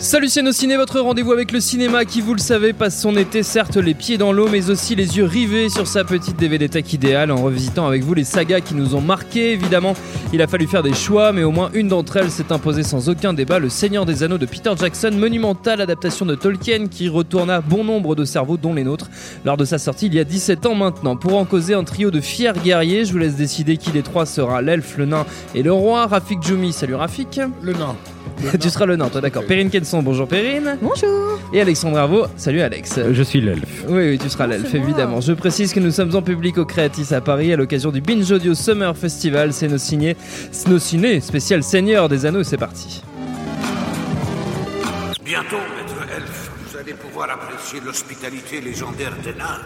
Salut nos ciné, votre rendez-vous avec le cinéma qui, vous le savez, passe son été certes les pieds dans l'eau, mais aussi les yeux rivés sur sa petite DVD tech idéale en revisitant avec vous les sagas qui nous ont marqués. Évidemment, il a fallu faire des choix, mais au moins une d'entre elles s'est imposée sans aucun débat Le Seigneur des Anneaux de Peter Jackson, monumentale adaptation de Tolkien qui retourna bon nombre de cerveaux, dont les nôtres, lors de sa sortie il y a 17 ans maintenant. Pour en causer un trio de fiers guerriers, je vous laisse décider qui des trois sera l'elfe, le nain et le roi. Rafik Djoumi, salut Rafik. Le nain. tu seras le nain, toi d'accord. Perrine Kenson, bonjour Perrine. Bonjour. Et Alexandre Arvo, salut Alex. Je suis l'elfe. Oui, oui, tu seras l'elfe, évidemment. Je précise que nous sommes en public au Creatis à Paris à l'occasion du Binge Audio Summer Festival. C'est nos ciné, nos ciné spécial Seigneur des Anneaux. C'est parti. Bientôt, maître elfe, vous allez pouvoir apprécier l'hospitalité légendaire des nains.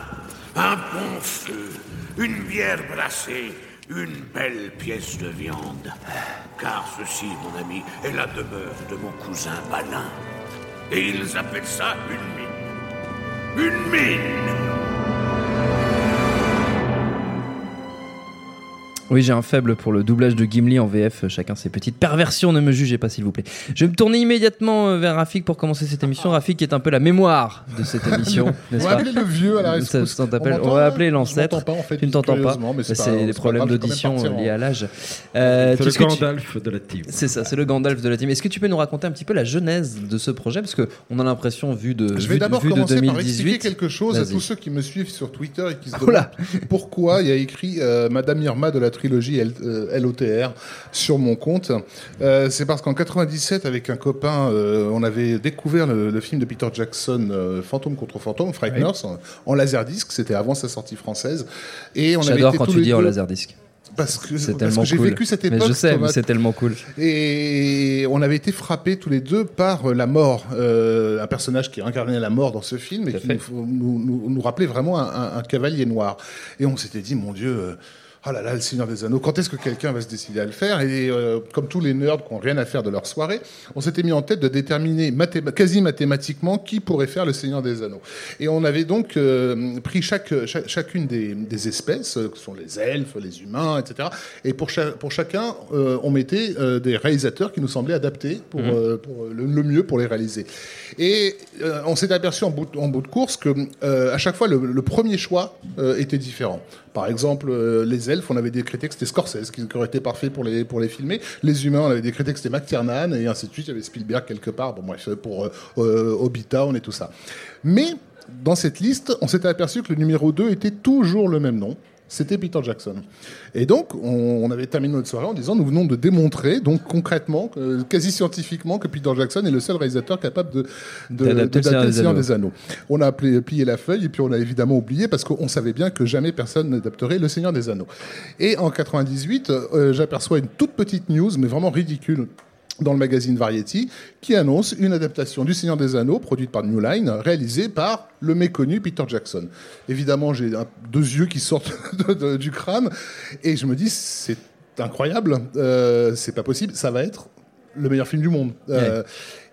Un bon feu, une bière brassée, une belle pièce de viande. Car ceci, mon ami, est la demeure de mon cousin Balin. Et ils appellent ça une mine. Une mine Oui, j'ai un faible pour le doublage de Gimli en VF. Chacun ses petites perversions, ne me jugez pas s'il vous plaît. Je vais me tourner immédiatement euh, vers Rafik pour commencer cette émission. Rafik est un peu la mémoire de cette émission, On n'est-ce va pas appeler le vieux à la rescousse. On on va appeler l'ancêtre. En fait, Tu ne t'entends pas. C'est des problèmes d'audition liés à l'âge. Euh, C'est le tu- Gandalf de la team. C'est ça, c'est le Gandalf de la team. Est-ce que tu peux nous raconter un petit peu la genèse de ce projet? Parce qu'on a l'impression, vu de, Je vais d'abord commencer par 2018. expliquer quelque chose à tous ceux qui me suivent sur Twitter et qui se là demandent pourquoi il y a écrit euh, Madame Irma de la trilogie L- euh, LOTR sur mon compte. Euh, c'est parce qu'en 97, avec un copain, euh, on avait découvert le, le film de Peter Jackson, Fantôme contre Fantôme, Frighteners, en, en laserdisc. C'était avant sa sortie française. Et on avait J'adore quand tu dis en laserdisc. Parce que, C'est parce tellement que j'ai cool. vécu cette Mais époque. je sais, c'est tellement cool. Et on avait été frappés tous les deux par la mort, euh, un personnage qui incarnait la mort dans ce film et qui nous, nous, nous- nous rappelait vraiment un, un- un cavalier noir. Et on s'était dit, mon Dieu, euh, oh là là, le Seigneur des Anneaux, quand est-ce que quelqu'un va se décider à le faire? Et euh, comme tous les nerds qui n'ont rien à faire de leur soirée, on s'était mis en tête de déterminer mathéma- quasi mathématiquement qui pourrait faire le Seigneur des Anneaux. Et on avait donc euh, pris chaque, chaque- chacune des, des espèces, euh, que sont les elfes, les humains, etc. Et pour, cha- pour chacun, euh, on mettait des réalisateurs qui nous semblaient adaptés pour, euh, pour le, le mieux pour les réaliser. Et on s'est aperçu en bout, de- en bout de course que à chaque fois, le, le premier choix était différent. Par exemple, les elfes, on avait décrété que c'était Scorsese qui, aurait été parfait pour les, pour les filmer. Les humains, on avait décrété que c'était McTiernan, et ainsi de suite. Il y avait Spielberg quelque part, bon, bref, pour euh, euh, Hobbit Town et tout ça. Mais dans cette liste, on s'était aperçu que le numéro 2 était toujours le même nom. C'était Peter Jackson. Et donc, on, on avait terminé notre soirée en disant nous venons de démontrer, donc concrètement, euh, quasi scientifiquement, que Peter Jackson est le seul réalisateur capable de, de, D'adapter de le Seigneur des Anneaux. On a appelé, plié la feuille et puis on a évidemment oublié parce qu'on savait bien que jamais personne n'adapterait le Seigneur des Anneaux. Et en 98, euh, j'aperçois une toute petite news, mais vraiment ridicule dans le magazine Variety, qui annonce une adaptation du Seigneur des Anneaux, produite par New Line, réalisée par le méconnu Peter Jackson. Évidemment, j'ai deux yeux qui sortent du crâne, et je me dis, c'est incroyable, euh, c'est pas possible, ça va être le meilleur film du monde. Euh,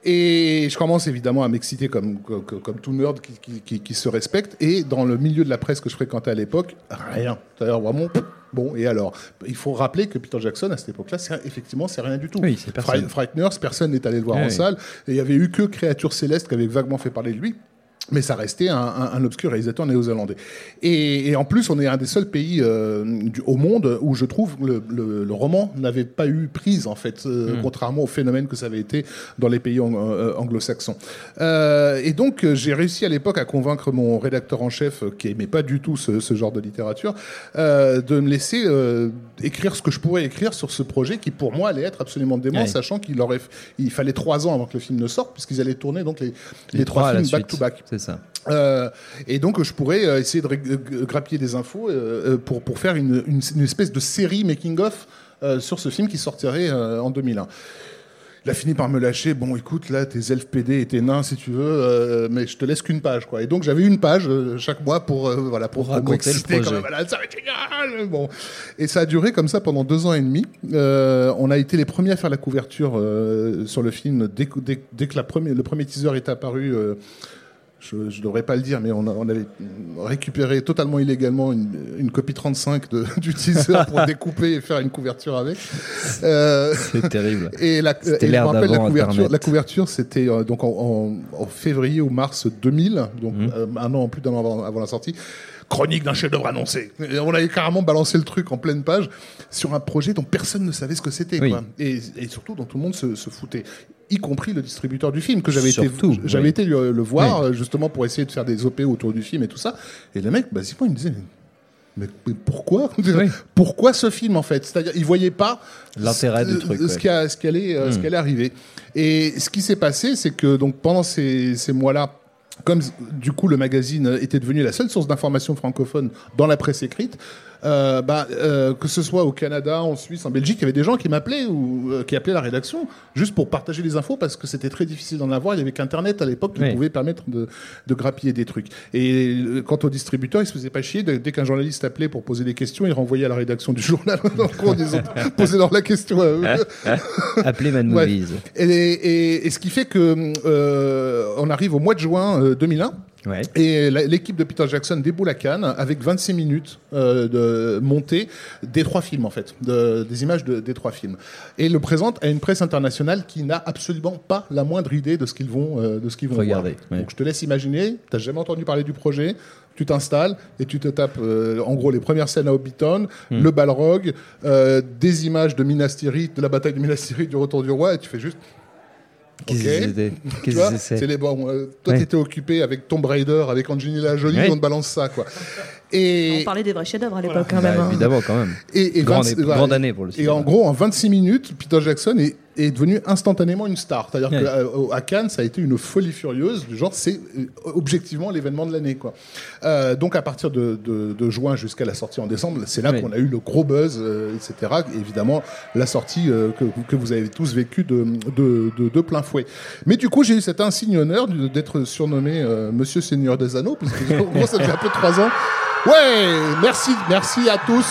Et je commence évidemment à m'exciter comme, comme, comme tout nerd qui, qui- qui- qui se respecte. Et dans le milieu de la presse que je fréquentais à l'époque, rien. C'est-à-dire vraiment, bon, et alors? Il faut rappeler que Peter Jackson, à cette époque-là, c'est- effectivement, c'est rien du tout. Oui, c'est personne. Fright- Frighteners, personne n'est allé le voir Oui, en oui. salle. Et il y avait eu que Créature Céleste qui avait vaguement fait parler de lui. Mais ça restait un, un, un obscur réalisateur néo-zélandais. Et, et en plus, on est un des seuls pays euh, du, au monde où je trouve le, le, le roman n'avait pas eu prise, en fait, euh, contrairement au phénomène que ça avait été dans les pays ang- euh, anglo-saxons. Euh, et donc, j'ai réussi à l'époque à convaincre mon rédacteur en chef, qui aimait pas du tout ce, ce genre de littérature, de me laisser écrire ce que je pourrais écrire sur ce projet qui, pour moi, allait être absolument dément, sachant qu'il aurait, il fallait trois ans avant que le film ne sorte, puisqu'ils allaient tourner donc les, les, Les trois films back-to-back. C'est ça. Euh, et donc je pourrais euh, essayer de grappiller des infos euh, pour, pour faire une, une, une espèce de série making-of euh, sur ce film qui sortirait en 2001. Il a fini par me lâcher, bon écoute, là tes elfes PD et tes nains si tu veux, mais je te laisse qu'une page quoi. Et donc j'avais une page chaque mois pour voilà pour, Pour raconter le projet. même. Voilà, ça va être génial Bon, et ça a duré comme ça pendant deux ans et demi. On a été les premiers à faire la couverture sur le film dès, que- dès, dès que la première, le premier teaser est apparu. Je ne devrais pas le dire, mais on, a- on avait récupéré totalement illégalement une, une copie 35 de, du teaser pour découper et faire une couverture avec. Euh, C'est terrible. et la, et je me rappelle la couverture. Internet. La couverture, c'était euh, donc en, en- en février ou mars 2000, donc Mhm. euh, un an plus d'un an avant, avant la sortie. Chronique d'un chef-d'œuvre annoncé. Et on avait carrément balancé le truc en pleine page sur un projet dont personne ne savait ce que c'était, Oui. Et, et surtout dont tout le monde se, se foutait, y compris le distributeur du film que j'avais été, Surtout, j'avais oui. été le, le voir justement pour essayer de faire des op autour du film et tout ça. Et le mec, basiquement, il me disait. Mais, mais pourquoi Oui. Pourquoi ce film en fait? C'est-à-dire, il voyait pas L'intérêt du ce- truc, ce ouais. qui a- ce qui allait, euh, ce qui allait arriver. Et ce qui s'est passé, c'est que donc pendant ces, ces mois-là, comme du coup le magazine était devenu la seule source d'information francophone dans la presse écrite, euh, bah, euh, que ce soit au Canada, en Suisse, en Belgique, il y avait des gens qui m'appelaient ou euh, qui appelaient la rédaction juste pour partager les infos parce que c'était très difficile d'en avoir. Il y avait qu'Internet à l'époque qui Oui. pouvait permettre de, de grappiller des trucs. Et euh, quant au distributeur, il se faisait pas chier. Dès qu'un journaliste appelait pour poser des questions, il renvoyait à la rédaction du journal en cours, disant, posez-leur la question à eux. Appelez Man Ouais. Movies. Et, et- et ce qui fait que euh, on arrive au mois de juin euh, 2001. Ouais. Et l'équipe de Peter Jackson déboule à Cannes avec 26 minutes euh, de montée des trois films en fait, de- des images de- des trois films, et le présente à une presse internationale qui n'a absolument pas la moindre idée de ce qu'ils vont euh, de ce qu'ils vont Regarder, voir. ouais. Donc je te laisse imaginer, t'as jamais entendu parler du projet, tu t'installes et tu te tapes euh, en gros les premières scènes à Hobbiton, Hmm. le Balrog, des images de Minas Tirith, de la bataille de Minas Tirith, du Retour du Roi, et tu fais juste Qu'est-ce Ok. que c'était tu Qu'est-ce vois, que c'est c'est les bon. euh, toi, Ouais. t'étais occupé avec Tomb Raider, avec Angelina Jolie, Ouais. on te balance ça, quoi. On parlait des vrais chefs-d'œuvre à l'époque, quand Bah, même. hein. Évidemment, quand même. et, et Grande, 20 ép- voilà. grande année pour le Et en gros, en 26 minutes, Peter Jackson est, est devenu instantanément une star. C'est-à-dire Ouais. qu'à Cannes, ça a été une folie furieuse. Du genre, c'est euh, objectivement l'événement de l'année, quoi. Euh, donc, à partir de, de- de juin jusqu'à la sortie en décembre, c'est là qu'on a eu le gros buzz, euh, etc. Et évidemment, la sortie euh, que, que vous avez tous vécu de, de, plein fouet. Mais du coup, j'ai eu cet insigne honneur d'être surnommé euh, Monsieur Seigneur des Anneaux, parce que en gros, ça fait un peu trois ans. Ouais, merci, merci à tous.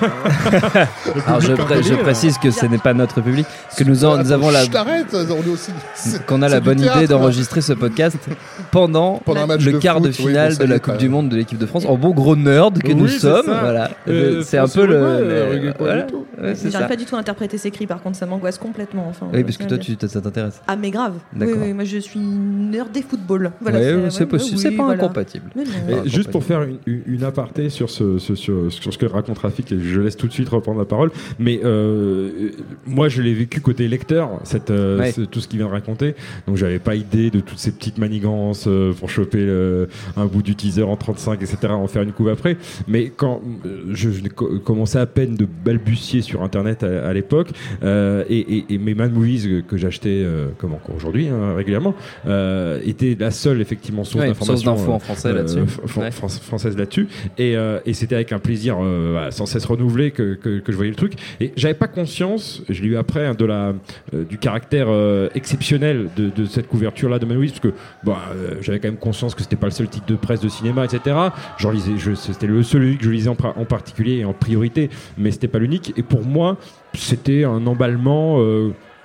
Alors je, pré- je précise que ce n'est pas notre public, que nous, en- nous avons la, Je t'arrête, on est aussi. c'est- qu'on a c'est la du bonne théâtre, idée d'enregistrer ce podcast pendant, Pendant un match le de quart foot, de oui, finale de la Coupe du Monde de l'équipe de France. En bon gros nerd que Oui, nous c'est sommes, ça. voilà. Euh, c'est un peu le. Le- euh, pas voilà. du tout. Ouais, c'est J'arrive ça. pas du tout à interpréter ces cris, par contre, ça m'angoisse complètement. Enfin, Oui, parce que toi, tu, ça t'intéresse. Ah, mais grave. Oui, D'accord. oui, moi je suis nerd des footballs. Voilà, Ouais, c'est ouais, possible, oui, c'est pas voilà. incompatible. Mais non. Et Ah, juste pour faire une, une- une aparté sur ce, ce- sur, sur ce que raconte Rafik, et je laisse tout de suite reprendre la parole, mais euh, moi je l'ai vécu côté lecteur, cette, euh, Ouais. ce- tout ce qu'il vient de raconter, donc j'avais pas idée de toutes ces petites manigances euh, pour choper le- un bout du teaser en 35, etc., en faire une couve après, mais quand euh, je, je co- commençais à peine de balbutier sur Internet à, à l'époque, euh, et, et, et mes Man Movies que, j'achetais, euh, comme encore aujourd'hui, hein, régulièrement, euh, étaient la seule effectivement source Ouais, d'information source d'infos euh, en français euh, là-dessus. fran- Ouais. fran- française là-dessus et, euh, et c'était avec un plaisir euh, voilà, cesse renouvelé que, que, je voyais le truc. Et j'avais pas conscience je l'ai eu après hein, de la euh, du caractère euh, exceptionnel de, cette couverture là de Manouis parce que bah, euh, j'avais quand même conscience que c'était pas le seul titre de presse de cinéma etc j'en je- c'était le seul que je lisais en, en particulier et en priorité mais c'était pas l'unique. Et pour moi c'était un emballement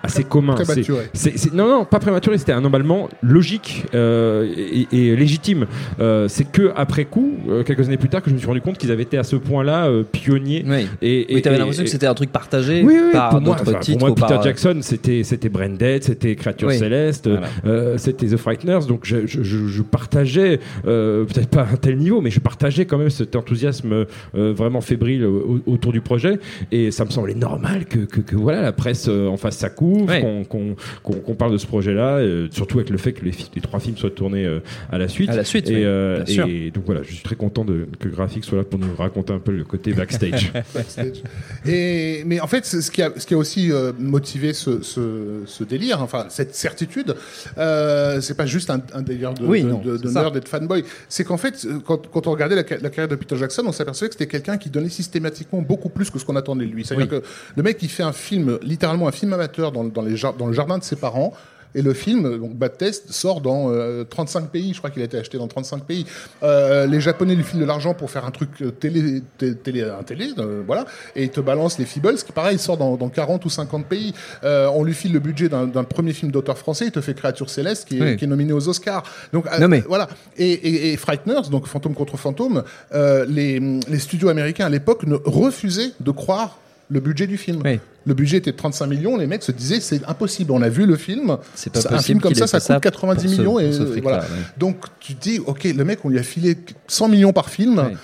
assez commun. C'est- prématuré. c'est- c'est- non, non, pas prématuré. C'était un emballement logique euh, et, et légitime. Euh, c'est que après coup, euh, quelques années plus tard, que je me suis rendu compte qu'ils avaient été à ce point-là euh, pionniers. Oui. Et, Oui, et- t'avais et- l'impression que c'était un truc partagé oui, oui, par pour moi, d'autres titres pour moi, par, Peter Jackson, c'était c'était Branded, c'était Creature Oui. Céleste, Voilà. euh, c'était The Frighteners. Donc je, je- je- je partageais, euh, peut-être pas à un tel niveau, mais je partageais quand même cet enthousiasme euh, vraiment fébrile au- autour du projet. Et ça me semblait normal que, que- que, voilà la presse euh, en fasse sa Ouais. qu'on qu'on- qu'on- qu'on parle de ce projet-là, euh, surtout avec le fait que les, trois films soient tournés euh, à la suite. À la suite, Et, oui, euh, bien sûr. et donc voilà, je suis très content de, que Graphics soit là pour nous raconter un peu le côté backstage. backstage. Et, mais en fait, ce qui a, ce qui a aussi euh, motivé ce, ce, ce délire, enfin cette certitude, euh, c'est pas juste un, un délire de, Oui, de, non, de- de c'est ça. nerd et de fanboy. C'est qu'en fait, quand, quand on regardait la carrière de Peter Jackson, on s'apercevait que c'était quelqu'un qui donnait systématiquement beaucoup plus que ce qu'on attendait de lui. C'est-à-dire que le mec, il fait un film, littéralement un film amateur dans, dans, les, jar- dans le jardin de ses parents. Et le film, donc Bad Test, sort dans euh, 35 pays. Je crois qu'il a été acheté dans 35 pays. Euh, les Japonais lui filent de l'argent pour faire un truc euh, télé, té- télé, un télé, euh, voilà. Et il te balance les Feebles, qui pareil sort dans, dans 40 ou 50 pays. Euh, on lui file le budget d'un premier film d'auteur français. Il te fait Créature Céleste, qui est, Oui. qui est nominé aux Oscars. Donc euh, Non, mais- voilà. Et, et, et Frighteners, donc Fantôme contre Fantôme, euh, les, les studios américains à l'époque ne refusaient de croire le budget du film. Oui. Le budget était de 35 millions, les mecs se disaient c'est impossible. On a vu le film, C'est pas un possible film comme ça, ça coûte 90 pour ce- millions et euh, ouais. Donc tu te dis ok, le mec on lui a filé 100 millions par film. Ouais.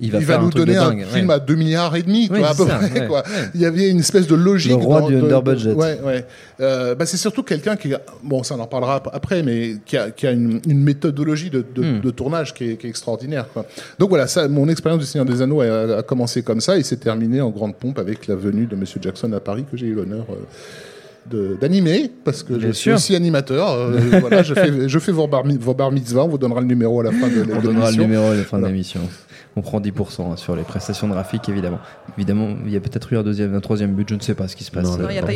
Il va, Il nous donner un dingue, film ouais. à 2 milliards et demi, Oui, à peu ça, près, ouais, quoi. ouais. Il y avait une espèce de logique. Le roi dans- du de- under de- budget. Euh, bah, c'est surtout quelqu'un qui, a- bon, ça on en parlera ap- après, mais qui a, qui a une, une méthodologie de, de, Hmm. de tournage qui est, qui est extraordinaire. Quoi. Donc voilà, ça, mon expérience du Seigneur des Anneaux a, a commencé comme ça et s'est terminée en grande pompe avec la venue de Monsieur Jackson à Paris que j'ai eu l'honneur. euh, d'animer parce que Bien je suis sûr. aussi animateur euh, voilà je fais je fais vos bar, vos bar mitzvahs on vous donnera le numéro à la fin de, de On donnera le l'émission. numéro à la fin de l'émission. On prend 10% hein, sur les prestations de graphiques, évidemment. Évidemment, il y a peut-être eu un, deuxième, un troisième but, je ne sais pas ce qui se passe. Non, euh, il n'y a pas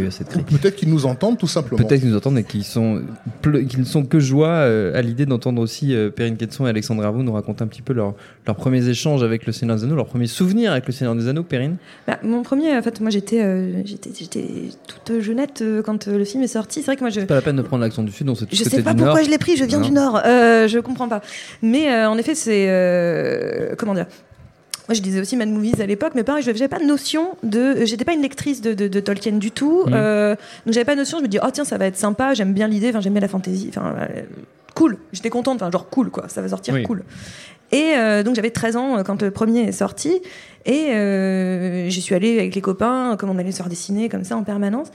eu assez de cris. peut-être qu'ils nous entendent tout simplement Peut-être qu'ils nous entendent et qu'ils sont, qu'ils ne sont que joie euh, à l'idée d'entendre aussi euh, Perrine Quetzon et Alexandre Arvou nous raconter un petit peu leur- leurs premiers échanges avec le Seigneur des Anneaux, leurs premiers souvenirs avec le Seigneur des Anneaux, Perrine? Bah, mon premier, en fait, moi j'étais euh, j'étais j'étais toute jeunette euh, quand euh, le film est sorti. C'est vrai que moi je. C'est pas la peine de prendre l'accent du Sud, on sait tous Je que sais pas pourquoi Nord. je l'ai pris, je viens Non. du Nord, euh, je comprends pas. Mais euh, en effet, c'est. Euh, comment dire moi, je lisais aussi Mad Movies à l'époque, mais pareil, je n'avais pas de notion de. J'étais pas une lectrice de, de- de Tolkien du tout. Mhm. euh, donc, j'avais pas de notion. Je me dis, oh tiens, ça va être sympa, j'aime bien l'idée, enfin, j'aime bien la fantasy. Enfin, euh, cool. J'étais contente, enfin, genre cool, quoi. Ça va sortir Oui. cool. Et euh, donc, j'avais 13 ans quand le premier est sorti. Et euh, j'y suis allée avec les copains, comme on allait se faire dessiner, comme ça, en permanence.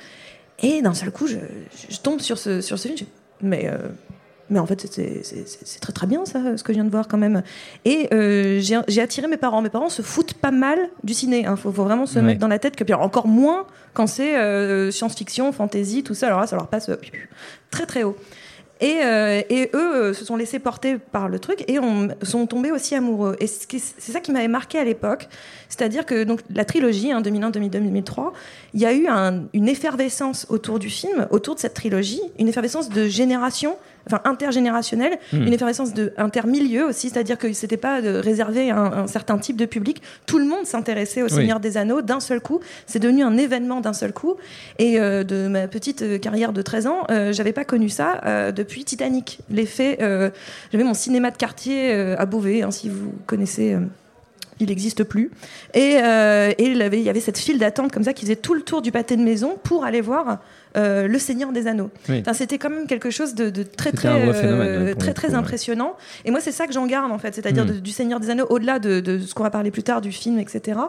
Et d'un seul coup, je, je tombe sur ce, sur ce film. je- Mais. Mais en fait, c'est- très très bien ça, ce que je viens de voir quand même. Et euh, j'ai attiré mes parents. Mes parents se foutent pas mal du ciné. Il faut, faut vraiment se Ouais. mettre dans la tête que, puis encore moins quand c'est euh, science-fiction, fantasy, tout ça. Alors là, ça leur passe euh, très très haut. Et, euh, et eux euh, se sont laissés porter par le truc et ont, sont tombés aussi amoureux. Et c'est ça qui m'avait marqué à l'époque. C'est-à-dire que donc, la trilogie, hein, 2001, 2002, 2003, il y a eu un- une effervescence autour du film, autour de cette trilogie, une effervescence de génération, enfin intergénérationnelle, Hmm. une effervescence de intermilieu aussi, c'est-à-dire que c'était pas de réservé à un, un certain type de public. Tout le monde s'intéressait au Oui. Seigneur des Anneaux d'un seul coup. C'est devenu un événement d'un seul coup. Et euh, de ma petite euh, carrière de 13 ans, euh, j'avais pas connu ça euh, depuis Titanic. L'effet, j'avais mon cinéma de quartier à Beauvais, hein, si vous connaissez. il n'existe plus. Et, euh, et il y avait cette file d'attente comme ça qui faisait tout le tour du pâté de maison pour aller voir euh, Le Seigneur des Anneaux. Oui. Enfin, c'était quand même quelque chose de, de très très euh, phénomène, très très coup, ouais. impressionnant. Et moi, c'est ça que j'en garde en fait, c'est-à-dire Mm. de- du Seigneur des Anneaux, au-delà de, de ce qu'on va parler plus tard du film, etc.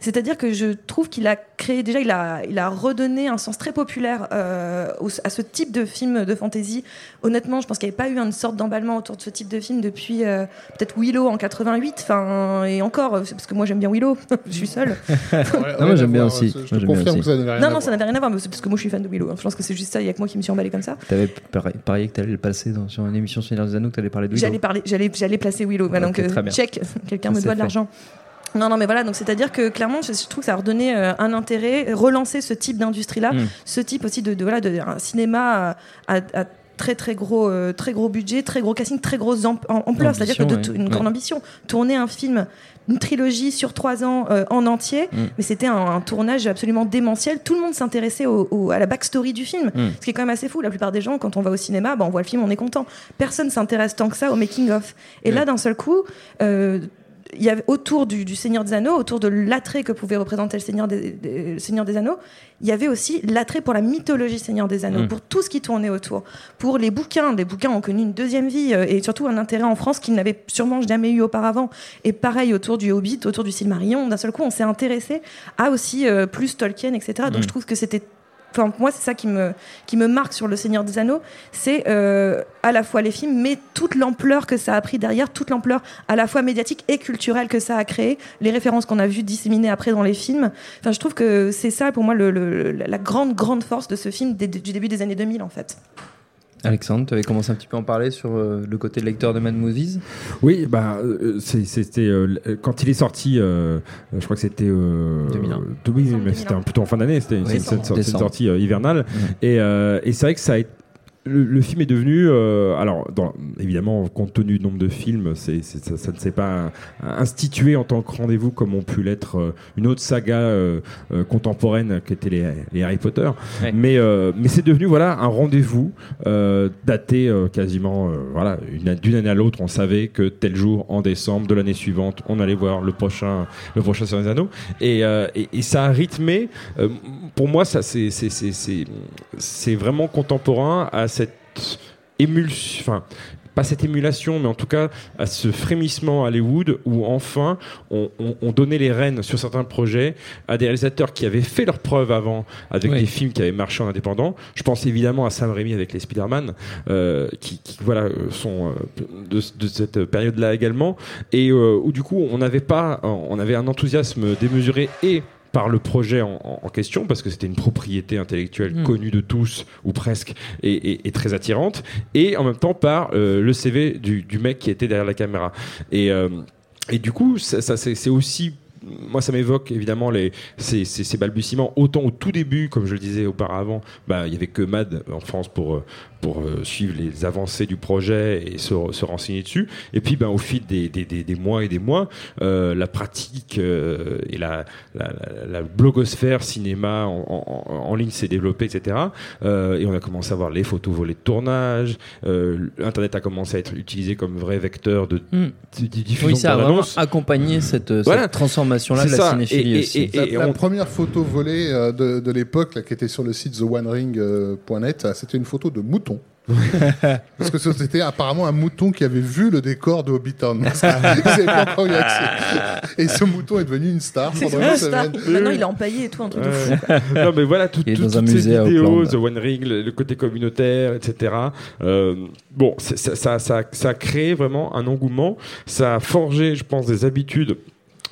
C'est-à-dire que je trouve qu'il a créé déjà, il a, il a redonné un sens très populaire euh, au- à ce type de film de fantasy. Honnêtement, je pense qu'il n'y avait pas eu une sorte d'emballement autour de ce type de film depuis euh, peut-être Willow en 88. Enfin, et encore, c'est parce que moi j'aime bien Willow, je suis seule. Non, moi, j'aime bien aussi. Je te confirme aussi. que ça n'avait rien Non, à non, ça n'avait rien à voir, mais c'est parce que moi je suis fan de Willow. Je pense que c'est juste ça, il y a que moi qui me suis emballé comme ça. T'avais pari- parié que t'allais le passer dans, sur une émission Seigneur des Anneaux, que t'allais parler de Willow. J'allais parler, j'allais, j'allais placer Willow. Ok, donc euh, check, quelqu'un me doit de l'argent. Non, non, mais voilà, donc c'est-à-dire que clairement, je, je trouve que ça a redonné euh, un intérêt, relancer ce type d'industrie-là, Mm. ce type aussi de, de voilà, de un cinéma à, à- à très très gros, euh, très gros budget, très gros casting, très grosse am- am- ampleur. C'est-à-dire que de ouais. t- une Ouais. grande ambition. Tourner un film, une trilogie sur trois ans euh, en entier, Mm. mais c'était un, un tournage absolument démentiel. Tout le monde s'intéressait au- au- à la backstory du film, Mm. ce qui est quand même assez fou. La plupart des gens, quand on va au cinéma, bah, on voit le film, on est content. Personne s'intéresse tant que ça au making of. Et là, d'un seul coup. euh, il y avait autour du, du Seigneur des Anneaux, autour de l'attrait que pouvait représenter le Seigneur des, des- le Seigneur des Anneaux, il y avait aussi l'attrait pour la mythologie Seigneur des Anneaux, Mm. pour tout ce qui tournait autour, pour les bouquins. Les bouquins ont connu une deuxième vie euh, et surtout un intérêt en France qu'ils n'avaient sûrement jamais eu auparavant. Et pareil autour du Hobbit, autour du Silmarillion, d'un seul coup, on s'est intéressé à aussi euh, plus Tolkien, etc. Donc Mm. je trouve que c'était Enfin, moi, c'est ça qui me, qui me marque sur Le Seigneur des Anneaux. C'est euh, à la fois les films, mais toute l'ampleur que ça a pris derrière, toute l'ampleur à la fois médiatique et culturelle que ça a créé, les références qu'on a vues disséminées après dans les films. Enfin, je trouve que c'est ça, pour moi, la grande, grande force de ce film du début des années 2000, en fait. Alexandre, tu avais commencé un petit peu à en parler sur euh, le côté lecteur de Mad Movies? Oui, bah, euh, c'est- c'était euh, l- quand il est sorti, euh, je crois que c'était. Euh, 2001. de- oui, Décembre mais c'était 2001. un- plutôt en fin d'année, c'était Oui, une Décembre. sortie euh, hivernale. Et, euh, et c'est vrai que ça a été. Le, le film est devenu, euh, alors dans, évidemment, compte tenu du nombre de films, c'est, c'est- ça, ça ne s'est pas institué en tant que rendez-vous comme ont pu l'être euh, une autre saga euh, contemporaine qui était les, les Harry Potter. Ouais. Mais, mais c'est devenu voilà un rendez-vous daté quasiment voilà une- d'une année à l'autre. On savait que tel jour en décembre de l'année suivante, on allait voir le prochain le prochain sur les anneaux. Et, et, et ça a rythmé. pour moi, ça c'est c'est c'est c'est c'est vraiment contemporain à cette émulsion. Enfin, pas cette émulation, mais en tout cas à ce frémissement à Hollywood où enfin on, on- on donnait les rênes sur certains projets à des réalisateurs qui avaient fait leurs preuves avant avec Oui. des films qui avaient marché en indépendant. Je pense évidemment à Sam Raimi avec les Spider-Man, euh, qui, qui, voilà euh, sont euh, de, de cette période-là également, et euh, où du coup on n'avait pas, on avait un enthousiasme démesuré et par le projet en, question, parce que c'était une propriété intellectuelle Mm. connue de tous, ou presque, et, et- et très attirante, et en même temps par euh, le CV du, du mec qui était derrière la caméra. Et, euh, et du coup, ça, ça, c'est aussi moi, ça m'évoque évidemment les, ces, ces- ces balbutiements. Autant au tout début, comme je le disais auparavant, bah, il y avait que MAD en France pour, euh, pour euh, suivre les avancées du projet et se, se renseigner dessus. Et puis, ben, au fil des, des, des, des mois et des mois, euh, la pratique euh, et la, la, la- la blogosphère cinéma en, en- en ligne s'est développée, etc. Euh, et on a commencé à voir les photos volées de tournage. Euh, Internet a commencé à être utilisé comme vrai vecteur de, Mm. de- de diffusion Oui, ça a vraiment accompagné cette, Voilà. cette transformation-là de la ça. cinéphilie Et- et- aussi. et- La, la on- première photo volée euh, de, de l'époque, qui était sur le site theonering.net, euh, c'était une photo de mouton. Parce que c'était apparemment un mouton qui avait vu le décor de eu accès. Et ce mouton est devenu une star C'est pendant un une star. semaine. Maintenant, il est empaillé et tout, un truc de fou. non mais voilà toutes ces vidéos. The One Ring, le, le côté communautaire, etc. Euh, bon, ça, ça, ça, ça a créé vraiment un engouement. Ça a forgé, je pense, des habitudes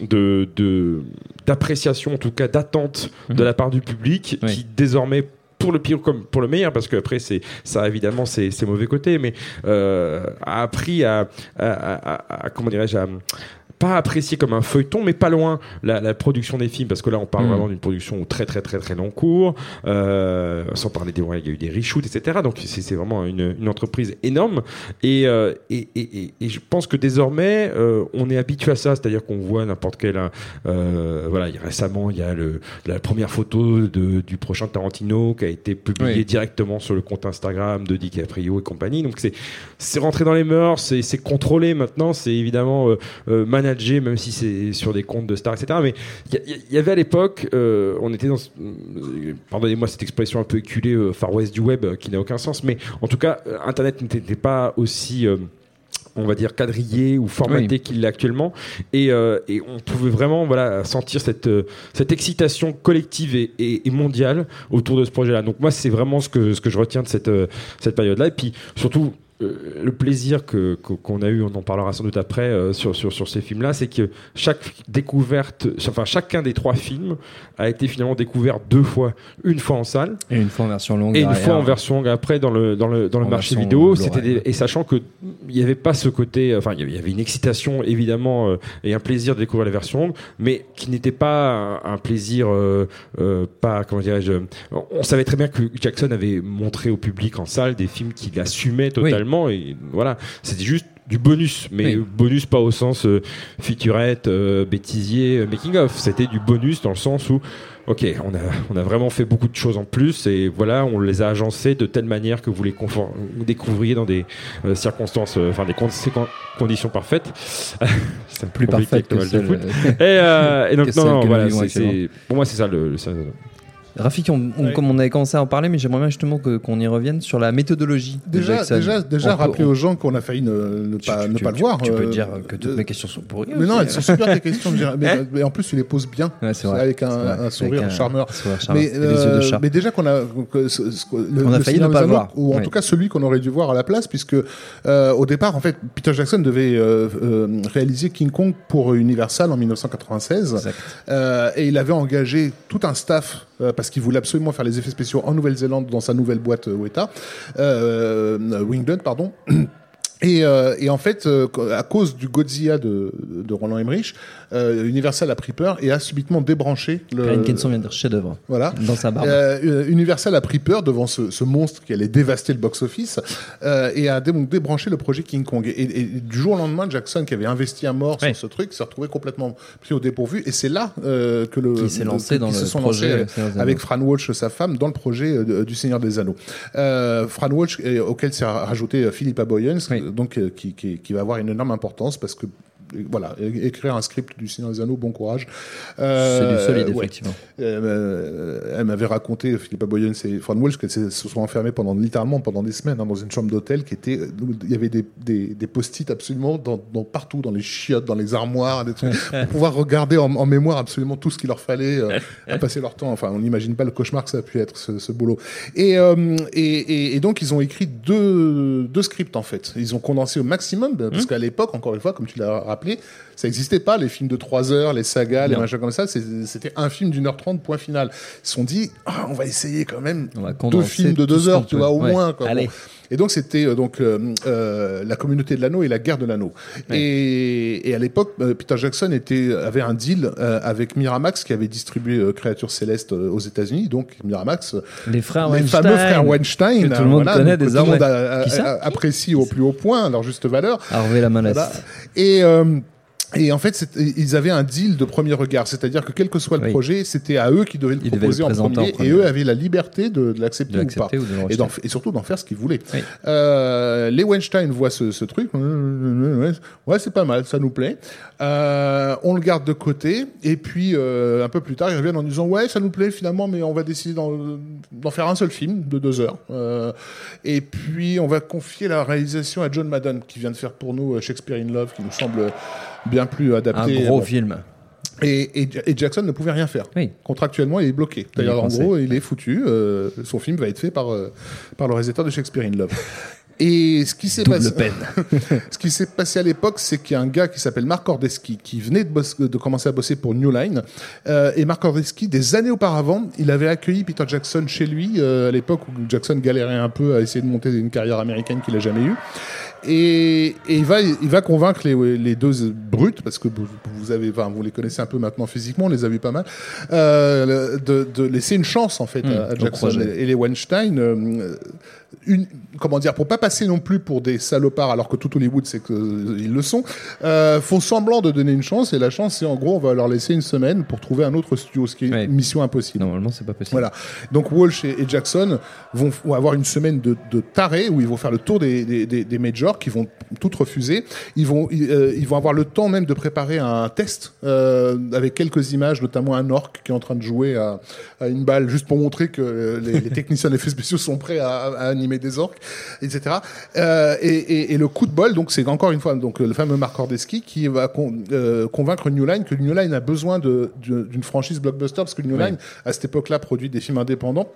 de de- d'appréciation, en tout cas d'attente de Mhm. la part du public, Oui. qui désormais pour le pire comme pour le meilleur parce qu'après c'est ça évidemment ses, mauvais côtés mais euh, a appris à- comment dirais-je à pas apprécier comme un feuilleton, mais pas loin la, la production des films, parce que là on parle Mm. vraiment d'une production très très très très long cours, euh, sans parler des il y a eu des reshoots, etc. Donc c'est vraiment une, une entreprise énorme, et, euh, et, et, et- je pense que désormais euh, on est habitué à ça, c'est-à-dire qu'on voit n'importe quel, voilà, récemment il y a le, la première photo de, du prochain Tarantino qui a été publiée Oui. directement sur le compte Instagram de DiCaprio et compagnie, donc c'est rentré dans les mœurs, c'est contrôlé maintenant, c'est évidemment euh, même si c'est sur des comptes de stars, etc. Mais il y, avait à l'époque, euh, on était dans, euh, pardonnez-moi cette expression un peu éculée, euh, Far West du web, qui n'a aucun sens, mais en tout cas, Internet n'était pas aussi on va dire quadrillé ou formaté Oui. qu'il l'est actuellement et, euh, et on pouvait vraiment voilà sentir cette euh, cette excitation collective et, et- et mondiale autour de ce projet là donc moi c'est vraiment ce que ce que je retiens de cette euh, cette période là et puis surtout euh, le plaisir que qu'on a eu, on en parlera sans doute après euh, sur, sur, sur ces films-là, c'est que chaque découverte, enfin chacun des trois films a été finalement découvert deux fois, une fois en salle Et une fois en version longue. et une fois en version longue après dans le dans le dans le marché vidéo. Blu-ray. C'était des- et sachant que il n'y avait pas ce côté, enfin il y avait- une excitation évidemment euh, et un plaisir de découvrir la version longue, mais qui n'était pas un, un plaisir euh, pas comment dirais-je. On savait très bien que Jackson avait montré au public en salle des films qu'il assumait totalement et voilà, c'était juste du bonus, mais Oui. bonus pas au sens euh, featurette, euh, bêtisier, euh, making of. C'était du bonus dans le sens où, ok, on a, on a vraiment fait beaucoup de choses en plus et voilà, on les a agencées de telle manière que vous les découvriez dans des euh, circonstances, enfin des con- conditions parfaites. C'est Plus parfaite que le celle. foot. Et, et donc que non, que voilà, c'est- pour moi c'est ça le. Rafik, on- on- Ouais. comme on avait commencé à en parler, mais j'aimerais bien justement qu'on y revienne sur la méthodologie. de Déjà, Jackson. déjà, déjà On peut- rappeler on- aux gens qu'on a failli ne, ne tu- pas, tu- ne tu- pas le voir. Tu peux euh, dire que toutes de- mes questions sont pourries. Mais non, elles sont super tes questions. dirais. mais, Hein mais en plus, tu les poses bien. Ouais, c'est vrai. Avec un, C'est vrai. un sourire Avec un charmeur. sourire charmeur. Mais, de euh, chat. mais déjà qu'on a, que ce- ce- le, On a failli ne pas le voir. ou en tout cas celui qu'on aurait dû voir à la place, puisque euh, au départ, en fait, Peter Jackson devait euh, euh, réaliser King Kong pour Universal en 1996, Exact. Euh, et il avait engagé tout un staff euh, parce qu'il voulait absolument faire les effets spéciaux en Nouvelle-Zélande dans sa nouvelle boîte euh, Weta, euh, Wingdon, pardon. Et, euh, et en fait, euh, à cause du Godzilla de, de Roland Emmerich, euh, Universal a pris peur et a subitement débranché le. Karine Kenson vient de dire chef-d'œuvre Voilà. dans sa barbe. Euh, euh, Universal a pris peur devant ce, ce monstre qui allait dévaster le box-office euh, et a donc débranché le projet King Kong. Et, et du jour au lendemain, Jackson, qui avait investi à mort Ouais. sur ce truc, s'est retrouvé complètement pris au dépourvu. Et c'est là euh, que le Qui s'est lancé dans le se sont projet, lancés, avec. Fran Walsh, sa femme, dans le projet du Seigneur des Anneaux. Euh, Fran Walsh, auquel s'est rajouté Philippa Boyens, Oui. Donc euh, qui, qui, va avoir une énorme importance parce que voilà, écrire un script du Seigneur des Anneaux, bon courage. Euh, C'est du solide, ouais. effectivement. Euh, elle m'avait raconté, Philippa Boyens et Fran Walsh, qu'elles se sont enfermées pendant, littéralement pendant des semaines hein, dans une chambre d'hôtel qui était. Il y avait des, des, des post-it absolument dans, dans- partout, dans les chiottes, dans les armoires, des trucs, pour pouvoir regarder en, en mémoire absolument tout ce qu'il leur fallait euh, à passer leur temps. Enfin, on n'imagine pas le cauchemar que ça a pu être, ce, ce boulot. Et, euh, et, et, donc, ils ont écrit deux, deux scripts, en fait. Ils ont condensé au maximum, parce qu'à l'époque, encore une fois, comme tu l'as rappelé, ça n'existait pas, les films de 3 heures, les sagas, les Non. machins comme ça. C'était un film d'une heure trente, point final. Ils se sont dit, ah, on va essayer quand même deux films de tout deux ce heures, qu'on tu vois, au Ouais. moins. Quoi. Allez. Bon. Et donc, c'était euh, donc euh, euh, la communauté de l'anneau et la guerre de l'anneau. Et, et à l'époque, euh, Peter Jackson était, avait un deal euh, avec Miramax qui avait distribué euh, Créatures Célestes aux États-Unis. Donc, Miramax, Les frères les Weinstein. fameux frères Weinstein, que tout le monde voilà, connaît désormais. Apprécie au plus haut point, leur juste valeur. Harvey la. Voilà. Et, euh, et en fait, ils avaient un deal de premier regard, c'est-à-dire que quel que soit le Oui. projet, c'était à eux qui devaient le Ils proposer le en, premier, en premier. et eux avaient la liberté de, l'accepter ou pas. ou de Et, surtout d'en faire ce qu'ils voulaient. Oui. Euh, les Weinstein voient ce, ce truc, ouais, c'est pas mal, ça nous plaît. Euh, on le garde de côté, et puis euh, un peu plus tard, ils reviennent en disant ouais, ça nous plaît finalement, mais on va décider d'en d'en faire un seul film de deux heures. Euh, et puis on va confier la réalisation à John Madden, qui vient de faire pour nous euh, Shakespeare in Love, qui nous semble bien plus Un adapté. gros Bon. film. Et, et- et Jackson ne pouvait rien faire. Oui. Contractuellement, il est bloqué. D'ailleurs, en gros, il est foutu. euh, son film va être fait par, euh, par le réalisateur de Shakespeare in Love. Et ce qui s'est passé, ce qui s'est passé à l'époque, c'est qu'il y a un gars qui s'appelle Marc Ordeski qui venait de, bosse- de commencer à bosser pour New Line. Euh, et Marc Ordeski, des années auparavant, il avait accueilli Peter Jackson chez lui euh, à l'époque où Jackson galérait un peu à essayer de monter une carrière américaine qu'il a jamais eue. Et, et il va, il va convaincre les, les deux brutes, parce que vous, vous avez, enfin, vous les connaissez un peu maintenant physiquement, on les a vus pas mal, euh, de, de laisser une chance en fait Mmh, à, Jackson et, et les Weinstein. euh, une, comment dire, pour pas passer non plus pour des salopards, alors que tout Hollywood c'est qu'ils le sont, euh, font semblant de donner une chance. Et la chance, c'est en gros, on va leur laisser une semaine pour trouver un autre studio, ce qui est Ouais. une mission impossible. Normalement, c'est pas possible. Voilà. Donc Walsh et, et Jackson vont, vont avoir une semaine de, de taré où ils vont faire le tour des, des, des, des majors qui vont toutes refuser. Ils vont, ils, euh, ils vont avoir le temps même de préparer un test euh, avec quelques images, notamment un orc qui est en train de jouer à, à une balle juste pour montrer que euh, les, les techniciens d'effets spéciaux sont prêts à, à animer des orques, etc. Euh, et, et, et le coup de bol, donc c'est encore une fois donc le fameux Marc Ordeski qui va con- convaincre New Line que New Line a besoin d'une franchise blockbuster parce que New Oui. Line à cette époque-là produit des films indépendants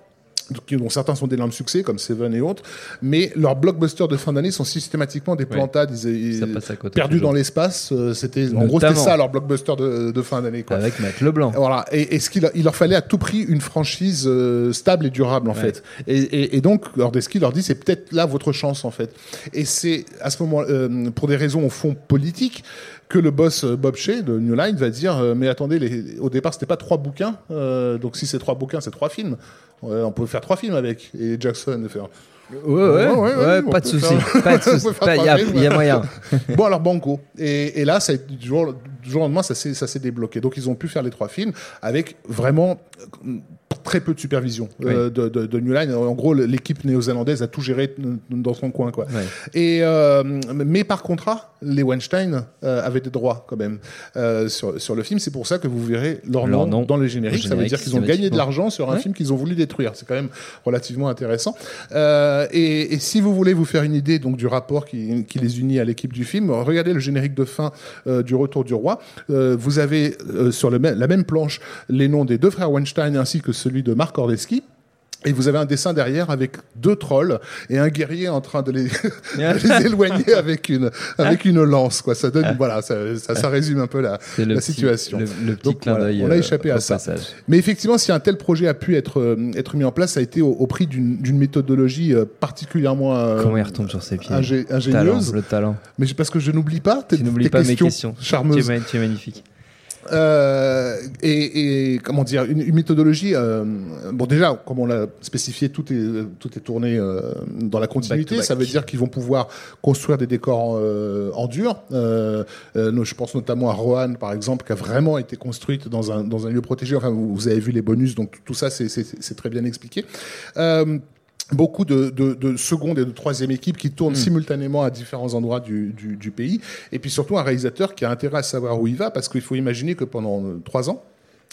dont certains sont d'énormes succès, comme Seven et autres, mais leurs blockbusters de fin d'année sont systématiquement des plantades, ils- ils- côté perdus dans l'espace. euh, C'était en gros c'était ça leur blockbuster de, de fin d'année. Avec Matt Leblanc. Voilà. Et, et ce qu'il il leur fallait à tout prix une franchise euh, stable et durable en Ouais. fait. Et, et, et donc Lordeski leur dit c'est peut-être là votre chance en fait. Et c'est à ce moment, euh, pour des raisons au fond politiques, que le boss euh, Bob Shea de New Line va dire euh, mais attendez les, au départ c'était pas trois bouquins euh, donc si c'est trois bouquins c'est trois films on peut faire trois films avec et Jackson de faire Ouais, ouais, Ouais, ouais, ouais, on pas de peut souci. faire- Pas de on souci. peut faire Pas- Il y, a- films. il y a moyen. bon alors banco et, et là ça a été du jour, au lendemain ça s'est débloqué. Donc ils ont pu faire les trois films avec vraiment euh, très peu de supervision euh, de, de, de New Line. En gros l'équipe néo-zélandaise a tout géré euh, dans son coin quoi. Et euh, mais par contrat les Weinstein euh, avaient des droits quand même sur, sur le film. C'est pour ça que vous verrez leur, Leur nom, nom dans le générique au ça veut dire qu'ils ont gagné de l'argent sur un film qu'ils ont voulu détruire. C'est quand même relativement intéressant. Et, et si vous voulez vous faire une idée donc du rapport qui, qui les unit à l'équipe du film regardez le générique de fin du Retour du Roi Euh, vous avez euh, sur la même planche les noms des deux frères Weinstein ainsi que celui de Marc Ordeski et vous avez un dessin derrière avec deux trolls et un guerrier en train de les, de les éloigner avec une avec une lance quoi. Ça donne voilà ça, ça, ça résume un peu la, le la petit- situation. le- le petit Donc, clin voilà, on a euh, échappé au à ça. passage. Mais effectivement, si un tel projet a pu être euh, être mis en place, ça a été au, au prix d'une d'une méthodologie euh, particulièrement euh, Comment il retombe sur ses pieds? ingé- Talent, ingénieuse. Le talent. Mais parce que je n'oublie pas tes, Tu pas mes questions, questions. Tu es, tu es magnifique. Euh, et, et comment dire une, une méthodologie euh, bon déjà comme on l'a spécifié tout est tout est tourné euh, dans la continuité. Back. Ça veut dire qu'ils vont pouvoir construire des décors euh, en dur. Euh, euh, je pense notamment à Rohan par exemple qui a vraiment été construite dans un dans un lieu protégé. Enfin vous, vous avez vu les bonus donc tout ça c'est c'est c'est très bien expliqué beaucoup de, de, de seconde et de troisième équipe qui tournent simultanément à différents endroits du, du, du pays. Et puis surtout un réalisateur qui a intérêt à savoir où il va, parce qu'il faut imaginer que pendant euh, trois ans,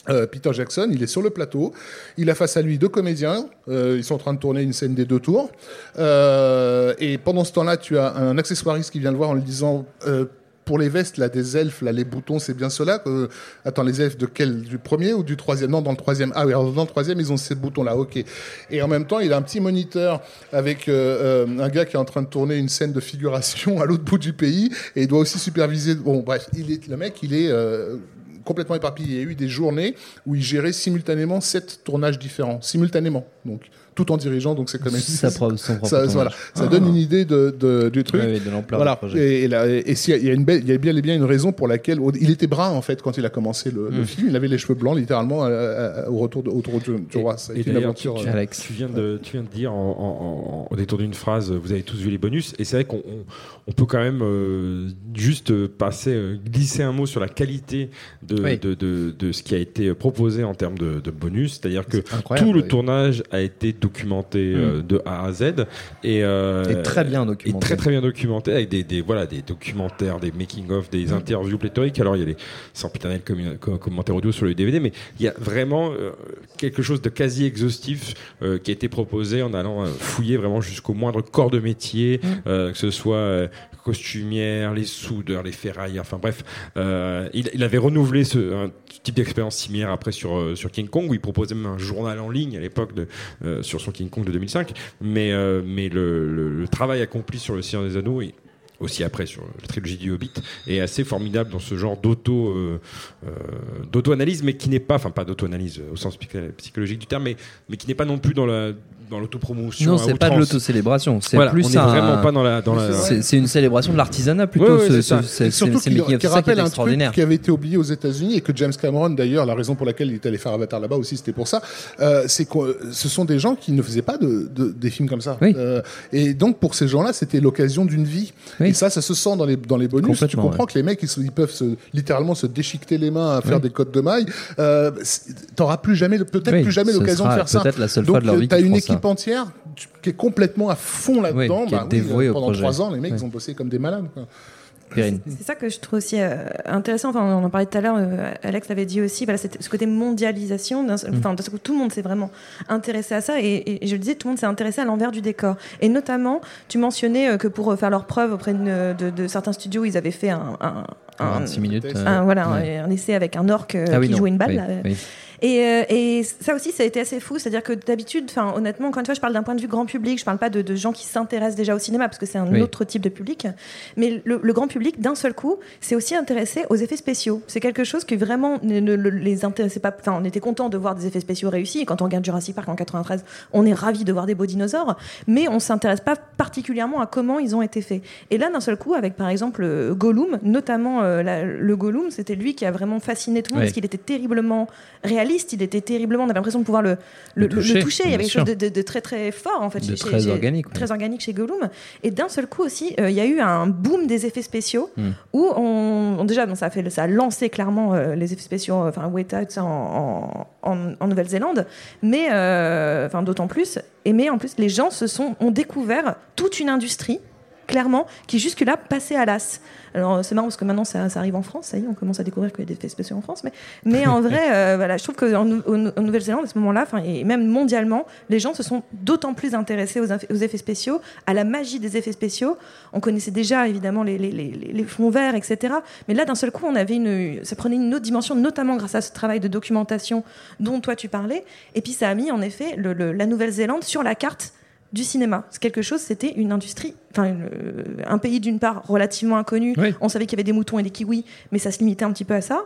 euh, Peter Jackson, il est sur le plateau, il a face à lui deux comédiens, euh, ils sont en train de tourner une scène des deux tours, euh, et pendant ce temps-là, tu as un accessoiriste qui vient le voir en lui disant euh, pour les vestes là des elfes là les boutons c'est bien cela que... attends les elfes de quel du premier ou du troisième? Non dans le troisième ah oui dans le troisième ils ont ces boutons là ok et en même temps il a un petit moniteur avec euh, euh, un gars qui est en train de tourner une scène de figuration à l'autre bout du pays et il doit aussi superviser bon bref il est le mec il est euh, complètement éparpillé. Il y a eu des journées où il gérait simultanément sept tournages différents, simultanément. Donc, tout en dirigeant, donc c'est quand même. Propre- ça, voilà. ça donne une idée de, de- du truc. De l'ampleur voilà. Et, et, là, et- et s'il y a- il y a une belle, il y a bien et bien une raison pour laquelle il était brun en fait quand il a commencé le, Mm. le film. Il avait les cheveux blancs littéralement euh, euh, au retour de, autour du, du roi. Ça a Et été une aventure. tu, euh, Alex. tu viens de, tu viens de dire en, en- en- détour d'une phrase, vous avez tous vu les bonus, et c'est vrai qu'on on, on peut quand même euh, juste passer, euh, glisser un mot sur la qualité de, Oui. de, de, de ce qui a été proposé en termes de, de bonus, c'est-à-dire que tout le oui. tournage a été documenté euh, de A à Z. Et, euh, Et très bien et documenté. très très bien documenté avec des, des voilà des documentaires, des making of, des interviews pléthoriques. Alors il y a les sans piternel commentaires audio sur le DVD, mais il y a vraiment euh, quelque chose de quasi exhaustif qui a été proposé en allant fouiller vraiment jusqu'au moindre corps de métier, euh, que ce soit costumière, les soudeurs, les ferrailleurs, enfin bref, euh, il, il avait renouvelé ce un type d'expérience similaire après sur sur King Kong où il proposait même un journal en ligne à l'époque de euh, sur son King Kong de 2005, mais euh, mais le, le, le travail accompli sur le Seigneur des Anneaux et aussi après sur la trilogie du Hobbit est assez formidable dans ce genre d'auto euh, euh, d'auto-analyse mais qui n'est pas enfin pas d'auto-analyse au sens psy- psychologique du terme mais mais qui n'est pas non plus dans la dans l'autopromotion Non, c'est pas de l'autocélébration. C'est Voilà, plus on n'est un- vraiment pas dans la dans la C'est une célébration de l'artisanat plutôt. Ouais, ouais, ce- c'est surtout ça qui est rappelle un truc qui avait été oublié aux États-Unis et que James Cameron, d'ailleurs, la raison pour laquelle il est allé faire Avatar là-bas aussi, c'était pour ça. euh, c'est que euh, ce sont des gens qui ne faisaient pas de, de- des films comme ça. Oui. Euh, et donc pour ces gens-là, c'était l'occasion d'une vie. Oui. Et ça, ça se sent dans les dans les bonus. Tu comprends ouais. que les mecs, ils, peuvent se, littéralement se déchiqueter les mains à faire des codes de maille. Euh, T'auras plus jamais, peut-être Oui, plus jamais l'occasion de faire ça. peut-être la seule donc fois de leur vie t'as une ça. équipe entière qui est complètement à fond là-dedans. Bah au pendant trois ans, les mecs, ils ont bossé comme des malades. quoi. C'est ça que je trouve aussi euh, intéressant. Enfin, on en parlait tout à l'heure. euh, Alex l'avait dit aussi. Voilà, ce côté mondialisation. d'un seul- Enfin, coup, tout le monde s'est vraiment intéressé à ça. Et, et je le disais, tout le monde s'est intéressé à l'envers du décor. Et notamment, tu mentionnais euh, que pour faire leurs preuves auprès de, de- de certains studios, ils avaient fait un, un, un- 26 minutes. voilà, ouais. un, essai avec un orc Ah oui, qui non. jouait une balle. Oui, là. oui. Et, euh, et ça aussi, ça a été assez fou. C'est-à-dire que d'habitude, enfin, honnêtement, encore une fois, je parle d'un point de vue grand public. Je parle pas de, de gens qui s'intéressent déjà au cinéma parce que c'est un Oui. autre type de public. Mais le, le grand public, d'un seul coup, s'est aussi intéressé aux effets spéciaux. C'est quelque chose qui vraiment ne, ne- ne les intéressait pas. Enfin, on était content de voir des effets spéciaux réussis. Et quand on regarde Jurassic Park en 93, on est ravi de voir des beaux dinosaures. Mais on s'intéresse pas particulièrement à comment ils ont été faits. Et là, d'un seul coup, avec par exemple euh, Gollum, notamment euh, la- le Gollum, c'était lui qui a vraiment fasciné tout le monde parce qu'il était terriblement réaliste, il était terriblement, on avait l'impression de pouvoir le, le, Le le- toucher, le toucher. Il y avait quelque chose de, de- de très très fort en fait. De chez- très chez- organique, ouais. Très organique chez Gollum. Et d'un seul coup aussi, euh, il y a eu un boom des effets spéciaux Hmm. où on, on- déjà, bon, ça, a fait, ça a lancé clairement euh, les effets spéciaux, euh, enfin Weta, tout ça en, en, en- en Nouvelle-Zélande, mais enfin d'autant plus. Et mais en plus, les gens se sont ont découvert toute une industrie clairement, qui jusque-là passait à l'as. Alors c'est marrant parce que maintenant ça, ça arrive en France, ça y est, on commence à découvrir qu'il y a des effets spéciaux en France, mais, mais en vrai, euh, voilà, je trouve qu'en Nou- en, en Nouvelle-Zélande, à ce moment-là, et même mondialement, les gens se sont d'autant plus intéressés aux, effets spéciaux, à la magie des effets spéciaux. On connaissait déjà évidemment les, les, les, les fonds verts, etc. Mais là, d'un seul coup, on avait une, ça prenait une autre dimension, notamment grâce à ce travail de documentation dont toi tu parlais. Et puis ça a mis en effet le- le- la Nouvelle-Zélande sur la carte du cinéma. C'est quelque chose, c'était une industrie, enfin euh, un pays d'une part relativement inconnu. Oui. On savait qu'il y avait des moutons et des kiwis, mais ça se limitait un petit peu à ça.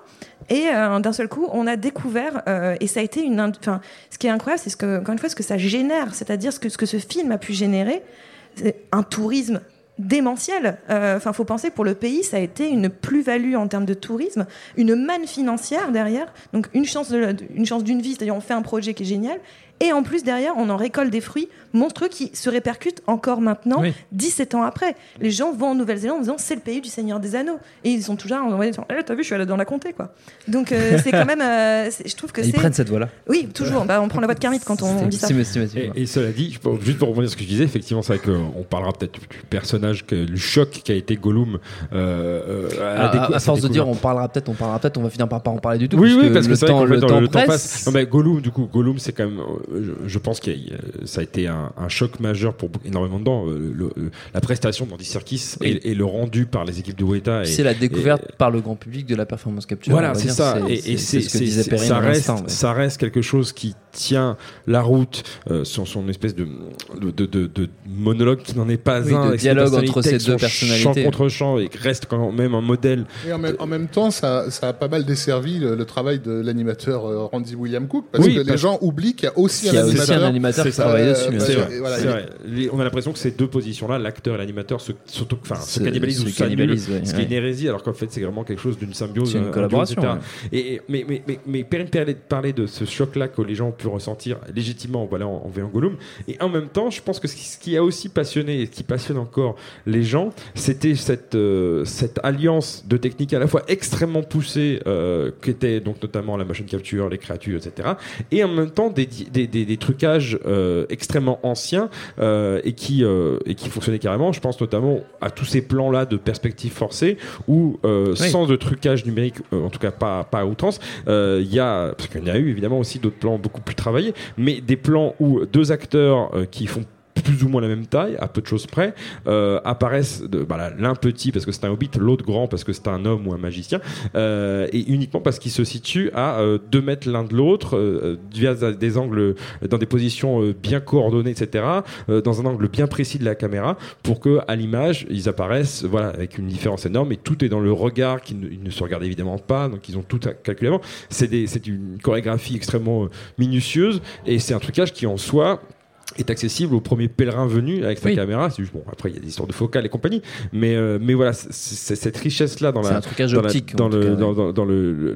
Et euh, d'un seul coup, on a découvert, euh, et ça a été une, enfin, ce qui est incroyable, c'est ce que, encore une fois, ce que ça génère, c'est-à-dire ce que ce que ce film a pu générer, c'est un tourisme démentiel. Euh, Enfin, faut penser pour le pays, ça a été une plus-value en termes de tourisme, une manne financière derrière. Donc une chance de- une chance d'une vie, c'est-à-dire on fait un projet qui est génial. Et en plus, derrière, on en récolte des fruits monstrueux qui se répercutent encore maintenant, Oui. 17 ans après. Les gens vont en Nouvelle-Zélande en disant c'est le pays du Seigneur des Anneaux. Et ils sont toujours en disant Eh, T'as vu, je suis allé dans la comté, quoi. Donc euh, c'est quand même. euh, je trouve que Ils prennent cette voie-là. Oui, toujours. Bah, on prend la voie de Kermit quand on dit ça. Et, et cela dit, juste pour rebondir sur ce que je disais, effectivement, c'est vrai qu'on parlera peut-être du personnage, que, du choc qui a été Gollum. euh, euh, à, À, à force de dire on parlera peut-être, on parlera peut-être, on va finir par pas en parler du tout. Oui, puisque oui, parce que le temps, le temps le temps passe. Non, mais Gollum, du coup, Gollum, c'est quand même, euh, je, je pense que ça a été un, un choc majeur pour énormément de gens. Euh, le- la prestation d'Andy Serkis et, et le rendu par les équipes de Weta. et- C'est la découverte et- par le grand public de la performance capture. Voilà, c'est ça. Et, c'est ce que disait Perrine ça reste, l'instant, ouais. ça reste quelque chose qui tient la route euh, sur son espèce de, de, de, de- de monologue qui n'en est pas Oui, un. de dialogue entre ces deux personnalités. Champ contre champ et qui reste quand même un modèle. Et en même, en même temps, ça, ça a pas mal desservi le, le travail de l'animateur euh, Randy William Cook, parce Oui, que les parce- gens oublient qu'il y a aussi Il y un a aussi animateur. un animateur qui ça. travaille Euh, dessus. bah, sûr. vrai. Voilà. Les- on a l'impression que ces deux positions-là, l'acteur et l'animateur, se, enfin, se Se- cannibalisent se ou s'annulent, cannibalisent, ouais, ce qui est une hérésie, alors qu'en fait c'est vraiment quelque chose d'une symbiose, C'est une un duo, collaboration, etc. ouais. Et, et- mais, mais, mais, mais Perrine parlait, parlait de ce choc-là que les gens ont pu ressentir légitimement voilà, en, en voyant Gollum. Et en même temps, je pense que ce qui, ce qui a aussi passionné et ce qui passionne encore les gens, c'était cette, euh, cette alliance de techniques à la fois extrêmement poussée, euh, qui était donc notamment la motion capture, les créatures, etc. Et en même temps des, des, des, des trucages euh, extrêmement anciens euh, et, qui, euh, et qui fonctionnaient carrément. Je pense notamment à tous ces plans-là de perspective forcée où, Oui. sans de trucage numérique, en tout cas pas, pas à outrance, il y a, parce qu'il y a eu évidemment aussi d'autres plans beaucoup plus travaillés, mais des plans où deux acteurs qui font plus ou moins la même taille, à peu de choses près, euh, apparaissent voilà, l'un petit parce que c'est un hobbit, l'autre grand parce que c'est un homme ou un magicien, euh, et uniquement parce qu'ils se situent à 2 mètres l'un de l'autre, euh, via des angles, dans des positions euh, bien coordonnées, etc., euh, dans un angle bien précis de la caméra, pour que à l'image ils apparaissent, voilà, avec une différence énorme, et tout est dans le regard qui ne, se regardent évidemment pas, donc ils ont tout calculé avant. C'est une chorégraphie extrêmement euh, minutieuse, et c'est un trucage qui en soi est accessible au premier pèlerin venu avec sa Oui. caméra. Juste, bon, après, il y a des histoires de focale et compagnie. Mais, euh, mais voilà, c'est cette richesse-là dans C'est la, un trucage dans, dans le,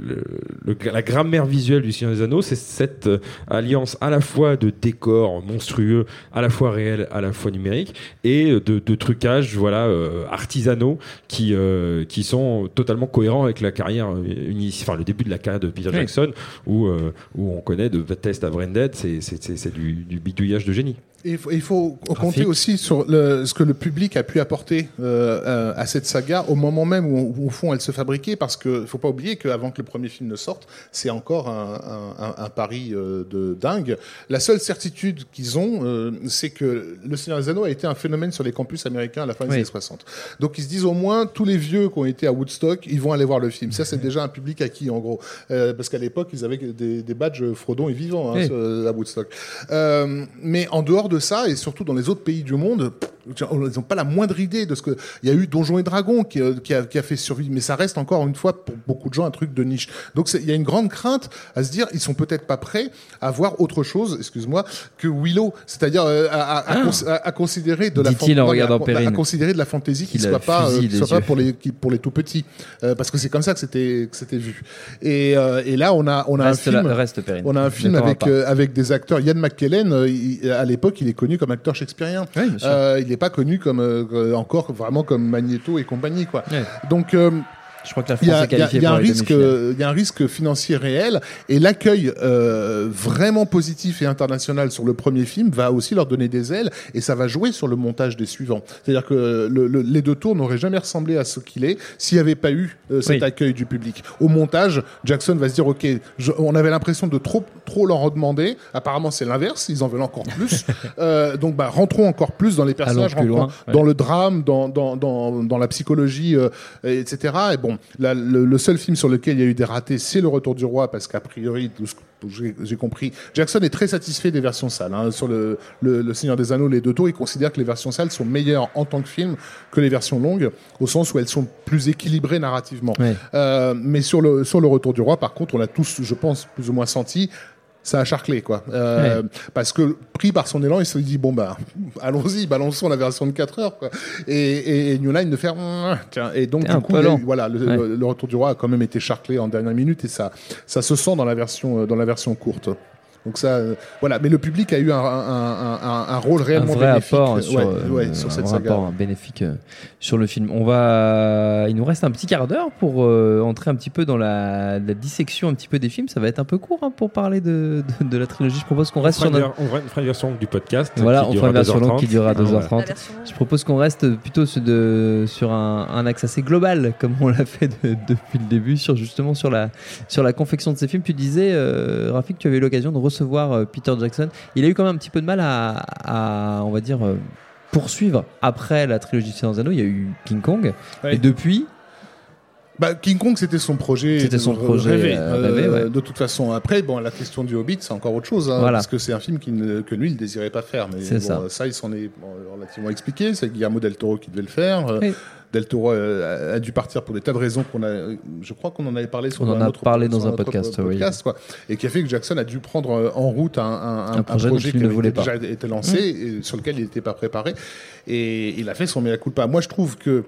la grammaire visuelle du Seigneur des Anneaux, c'est cette euh, alliance à la fois de décors monstrueux, à la fois réels, à la fois numériques, et de, de trucages, voilà, euh, artisanaux qui, euh, qui sont totalement cohérents avec la carrière, euh, enfin, le début de la carrière de Peter Oui. Jackson, où, euh, où on connaît de Test à Branded, c'est du, du bidouillage de génie. Et il faut, il faut compter aussi sur le, ce que le public a pu apporter euh, euh, à cette saga au moment même où, où, au fond elle se fabriquait, parce que faut pas oublier qu'avant que le premier film ne sorte, c'est encore un, un, un, pari euh, de dingue. La seule certitude qu'ils ont, euh, c'est que Le Seigneur des Anneaux a été un phénomène sur les campus américains à la fin des Oui. années 60. Donc ils se disent au moins tous les vieux qui ont été à Woodstock, ils vont aller voir le film. Ça c'est déjà un public acquis en gros, Euh, parce qu'à l'époque ils avaient des, des badges Frodon et vivant hein, Oui. sur- à Woodstock. Euh, mais en dehors de ça, et surtout dans les autres pays du monde, ils n'ont pas la moindre idée de ce que. Il y a eu Donjons et Dragons qui, euh, qui, a, qui a fait survivre, mais ça reste encore une fois pour beaucoup de gens un truc de niche. Donc il y a une grande crainte à se dire, ils sont peut-être pas prêts à voir autre chose, excuse-moi, que Willow, c'est-à-dire euh, à, à, à cons- à- à considérer de la Ah. Mais à- considérer de la fantaisie qui a soit pas, euh, soit pas pour les qui- pour les tout petits, Euh, parce que c'est comme ça que c'était que c'était vu. Et, et là on a on a Reste un film. reste. On a un Ne film avec, des acteurs. Yann McKellen, il- à l'époque, il est connu comme acteur shakespearien. Oui, il n'est pas connu comme euh, encore vraiment comme Magneto et compagnie, quoi. Ouais. Donc euh, Je crois que la il y France a, est qualifiée y a pour un les risque, demi-finales. il y a un risque financier réel et l'accueil euh, vraiment positif et international sur le premier film va aussi leur donner des ailes et ça va jouer sur le montage des suivants. C'est-à-dire que le- le- les deux tours n'auraient jamais ressemblé à ce qu'il est s'il n'y avait pas eu euh, cet Oui. accueil du public. Au montage, Jackson va se dire ok, je- on avait l'impression de trop trop leur demander. Apparemment, c'est l'inverse. Ils en veulent encore plus. Euh, donc, bah, rentrons encore plus dans les personnages, loin, ouais. dans le drame, dans, dans, dans, dans la psychologie, euh, etc. Et bon, le, le seul film sur lequel il y a eu des ratés, c'est Le Retour du Roi, parce qu'a priori, tout ce que j'ai compris, Jackson est très satisfait des versions sales. hein. Sur le, le, le Seigneur des Anneaux, les deux tours, il considère que les versions sales sont meilleures en tant que film que les versions longues, au sens où elles sont plus équilibrées narrativement. Euh, mais sur le, sur le Retour du Roi, par contre, on a tous, je pense, plus ou moins senti. Ça a charclé, quoi. Euh, Parce que, pris par son élan, il se dit, bon, bah, allons-y, balançons la version de 4 heures, quoi. Et, et, et New Line de faire, tiens. Et donc, du coup, eu- voilà, le, Ouais. le- le Retour du Roi a quand même été charclé en dernière minute et ça, ça se sent dans la version, euh, dans la version courte. Donc ça, euh, voilà. Mais le public a eu un, un, un, un, un rôle un réellement vrai bénéfique, apport sur, ouais, euh, ouais, sur un cette vrai saga. apport bénéfique euh, sur le film. On va, il nous reste un petit quart d'heure pour euh, entrer un petit peu dans la, la dissection un petit peu des films. Ça va être un peu court hein, pour parler de, de, de la trilogie. Je propose qu'on On reste sur une, notre. on fera- une version du podcast. Voilà, on fera une version longue 2h30. qui durera Ah, voilà. 2h30. La version longue. Je propose qu'on reste plutôt sur, de, sur un, un axe assez global, comme on l'a fait de- depuis le début, sur justement sur la, sur la confection de ces films. Tu disais, euh, Rafik, tu avais eu l'occasion de recevoir euh, Peter Jackson. Il a eu quand même un petit peu de mal à, à, on va dire, euh, poursuivre après la trilogie de Anneaux. Il y a eu King Kong. Ouais. Et depuis, Bah, King Kong, c'était son projet. C'était son de- projet, rêvé. euh, rêvé, ouais. De toute façon, après, bon, la question du Hobbit, c'est encore autre chose, hein, Voilà. parce que c'est un film qui ne- que lui, il désirait pas faire. Mais bon, ça. ça, il s'en est bon, relativement expliqué. C'est Guillermo del Toro qui devait le faire. Euh, Oui. Del Toro a, a dû partir pour des tas de raisons qu'on a. Je crois qu'on en avait parlé sur On en a autre, parlé dans un podcast, oui. quoi, et qui a fait que Jackson a dû prendre euh, en route un, un, Un projet il qui ne voulait déjà pas. Mmh. été lancé et sur lequel il n'était pas préparé. Et il a fait son mea culpa. Moi, je trouve que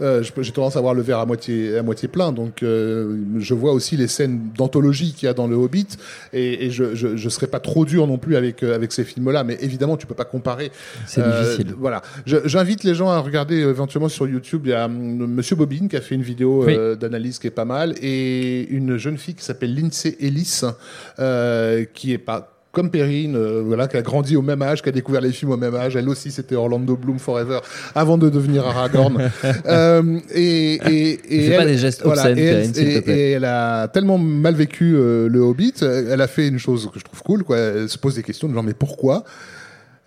euh, j'ai tendance à voir le verre à moitié, à moitié plein, donc euh, je vois aussi les scènes d'anthologie qu'il y a dans le Hobbit, et, et je, je, je serais pas trop dur non plus avec, euh, avec ces films-là, mais évidemment tu peux pas comparer. c'est Euh, difficile. Voilà, j'invite les gens à regarder euh, éventuellement sur YouTube. Il y a hum, Monsieur Bobine qui a fait une vidéo d'analyse qui est pas mal, et une jeune fille qui s'appelle Lindsay Ellis, euh, qui est pas comme Perrine, euh, voilà, qui a grandi au même âge, qui a découvert les films au même âge. Elle aussi, c'était Orlando Bloom Forever avant de devenir Aragorn. euh, et et, et Fais elle, pas des gestes voilà, obscènes, et, elle, Perrine, s'il te et- plaît. et elle a tellement mal vécu euh, le Hobbit. Elle a fait une chose que je trouve cool. Quoi. Elle se pose des questions de genre mais pourquoi?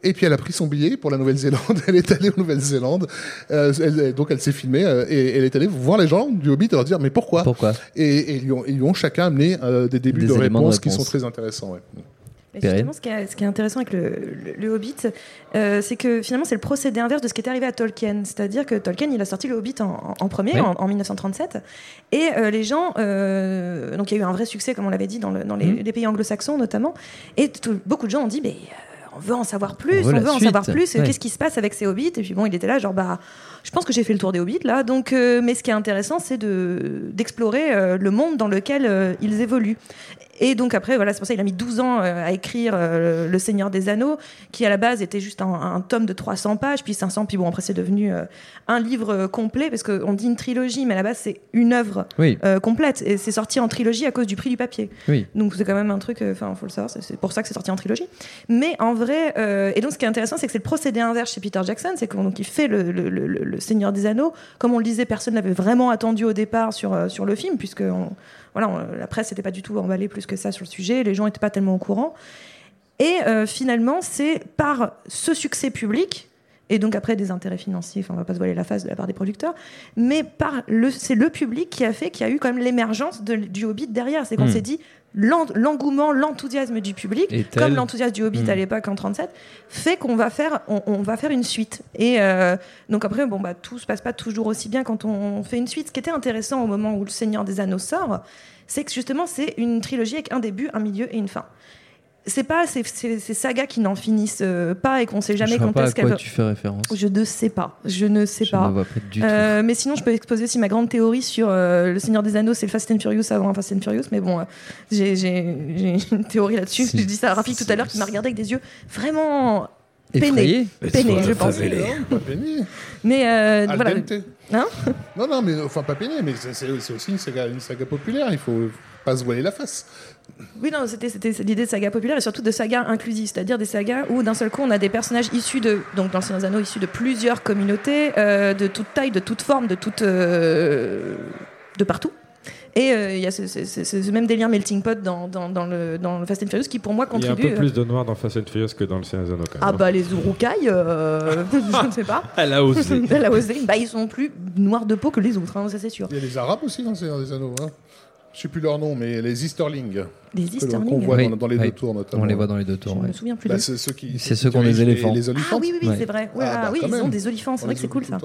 Et puis elle a pris son billet pour la Nouvelle-Zélande. Elle est allée en Nouvelle-Zélande. Euh, elle- donc elle s'est filmée euh, et elle est allée voir les gens du Hobbit et leur dire mais pourquoi? Pourquoi? Et, et ils, lui ont, ils lui ont chacun amené euh, des débuts Des de réponses qui réponse. sont très intéressants. Ouais. Justement, ce qui, est, ce qui est intéressant avec le, le- le Hobbit, euh, c'est que finalement, c'est le procédé inverse de ce qui est arrivé à Tolkien. C'est-à-dire que Tolkien, il a sorti le Hobbit en, premier, Oui. en, en 1937. Et euh, les gens. euh, donc, il y a eu un vrai succès, comme on l'avait dit, dans, le- dans les, les pays anglo-saxons notamment. Et tout- beaucoup de gens ont dit, mais. on veut en savoir plus, On on veut en savoir plus. Ouais. Qu'est-ce qui se passe avec ces hobbits? Et puis bon, il était là, genre, bah, je pense que j'ai fait le tour des hobbits là. Donc, euh, mais ce qui est intéressant, c'est de d'explorer euh, le monde dans lequel euh, ils évoluent. Et donc après, voilà, c'est pour ça qu'il a mis 12 ans à écrire Le Seigneur des Anneaux, qui à la base était juste un, un tome de 300 pages, puis 500, puis bon, après c'est devenu un livre complet, parce qu'on dit une trilogie, mais à la base c'est une œuvre Oui, complète, et c'est sorti en trilogie à cause du prix du papier. oui. Donc c'est quand même un truc, enfin, faut le savoir, c'est- pour ça que c'est sorti en trilogie. Mais en vrai, et donc, ce qui est intéressant, c'est que c'est le procédé inverse chez Peter Jackson, c'est qu'on donc il fait le, le- le- le- Seigneur des Anneaux. Comme on le disait, personne l'avait vraiment attendu au départ sur euh, sur le film, puisque on- voilà, on- la presse n'était pas du tout emballée plus que ça sur le sujet, les gens n'étaient pas tellement au courant. Et euh, finalement, c'est par ce succès public et donc après des intérêts financiers, enfin, on va pas se voiler la face de la part des producteurs, mais par le, c'est le public qui a fait qu'il y a eu quand même l'émergence du Hobbit derrière. C'est qu'on Hmm. s'est dit l'engouement, l'enthousiasme du public, Et comme l'enthousiasme du Hobbit Hmm. à l'époque en 37, fait qu'on va faire, on, on va faire une suite. Et euh, donc après, bon bah tout se passe pas toujours aussi bien quand on fait une suite. Ce qui était intéressant au moment où le Seigneur des Anneaux sort, c'est que justement c'est une trilogie avec un début, un milieu et une fin. C'est pas ces, ces- ces sagas qui n'en finissent euh, pas et qu'on sait jamais je quand pas à est-ce qu'elles quoi tu fais référence. je ne sais pas. Je ne sais Je pas. pas du tout. Euh, mais sinon, je peux exposer aussi ma grande théorie sur euh, Le Seigneur des Anneaux, c'est le Fast and Furious avant Fast and Furious. Mais bon, euh, j'ai j'ai- j'ai une théorie là-dessus. Je dis ça à Rafik tout à l'heure qui m'a regardé avec des yeux vraiment Effrayé peinés. Peinés, je pense. Pas peigné. Mais euh, voilà. Hein Non, non, mais enfin pas peigné, mais c'est aussi une saga, une saga populaire. Il faut pas se voiler la face. Oui, non, c'était l'idée de saga populaire et surtout de saga inclusive, c'est-à-dire des sagas où d'un seul coup on a des personnages issus de, donc dans Seigneur des Anneaux, issus de plusieurs communautés, euh, de toute taille, de toute forme, de toute, euh, de partout. Et euh, il y a ce, ce- ce- ce même délire melting pot dans, dans, dans le, dans le Fast and Furious qui pour moi Il y a un contribue. peu plus de noir dans Fast and Furious que dans le Seigneur des Anneaux, quand même. Ah bah les Urukai, euh, je ne sais pas. Elle a osé. Elle a osé. Bah ils sont plus noirs de peau que les autres, hein, ça c'est sûr. Il y a les Arabes aussi dans le Seigneur des Anneaux. Hein. Je sais plus leur nom, mais les Easterlings. L'on- Easterlings. Qu'on voit Oui, dans, dans les oui. deux tours notamment. On les voit dans les deux tours. Je ouais. me souviens plus Bah, de c'est ceux qui. C'est ceux qui ont des éléphants. Les, Ah olifants. oui, oui, oui, Ouais. c'est vrai. Ouais, Ah, ah bah, oui, ils ont des olifants, c'est vrai que c'est cool ça.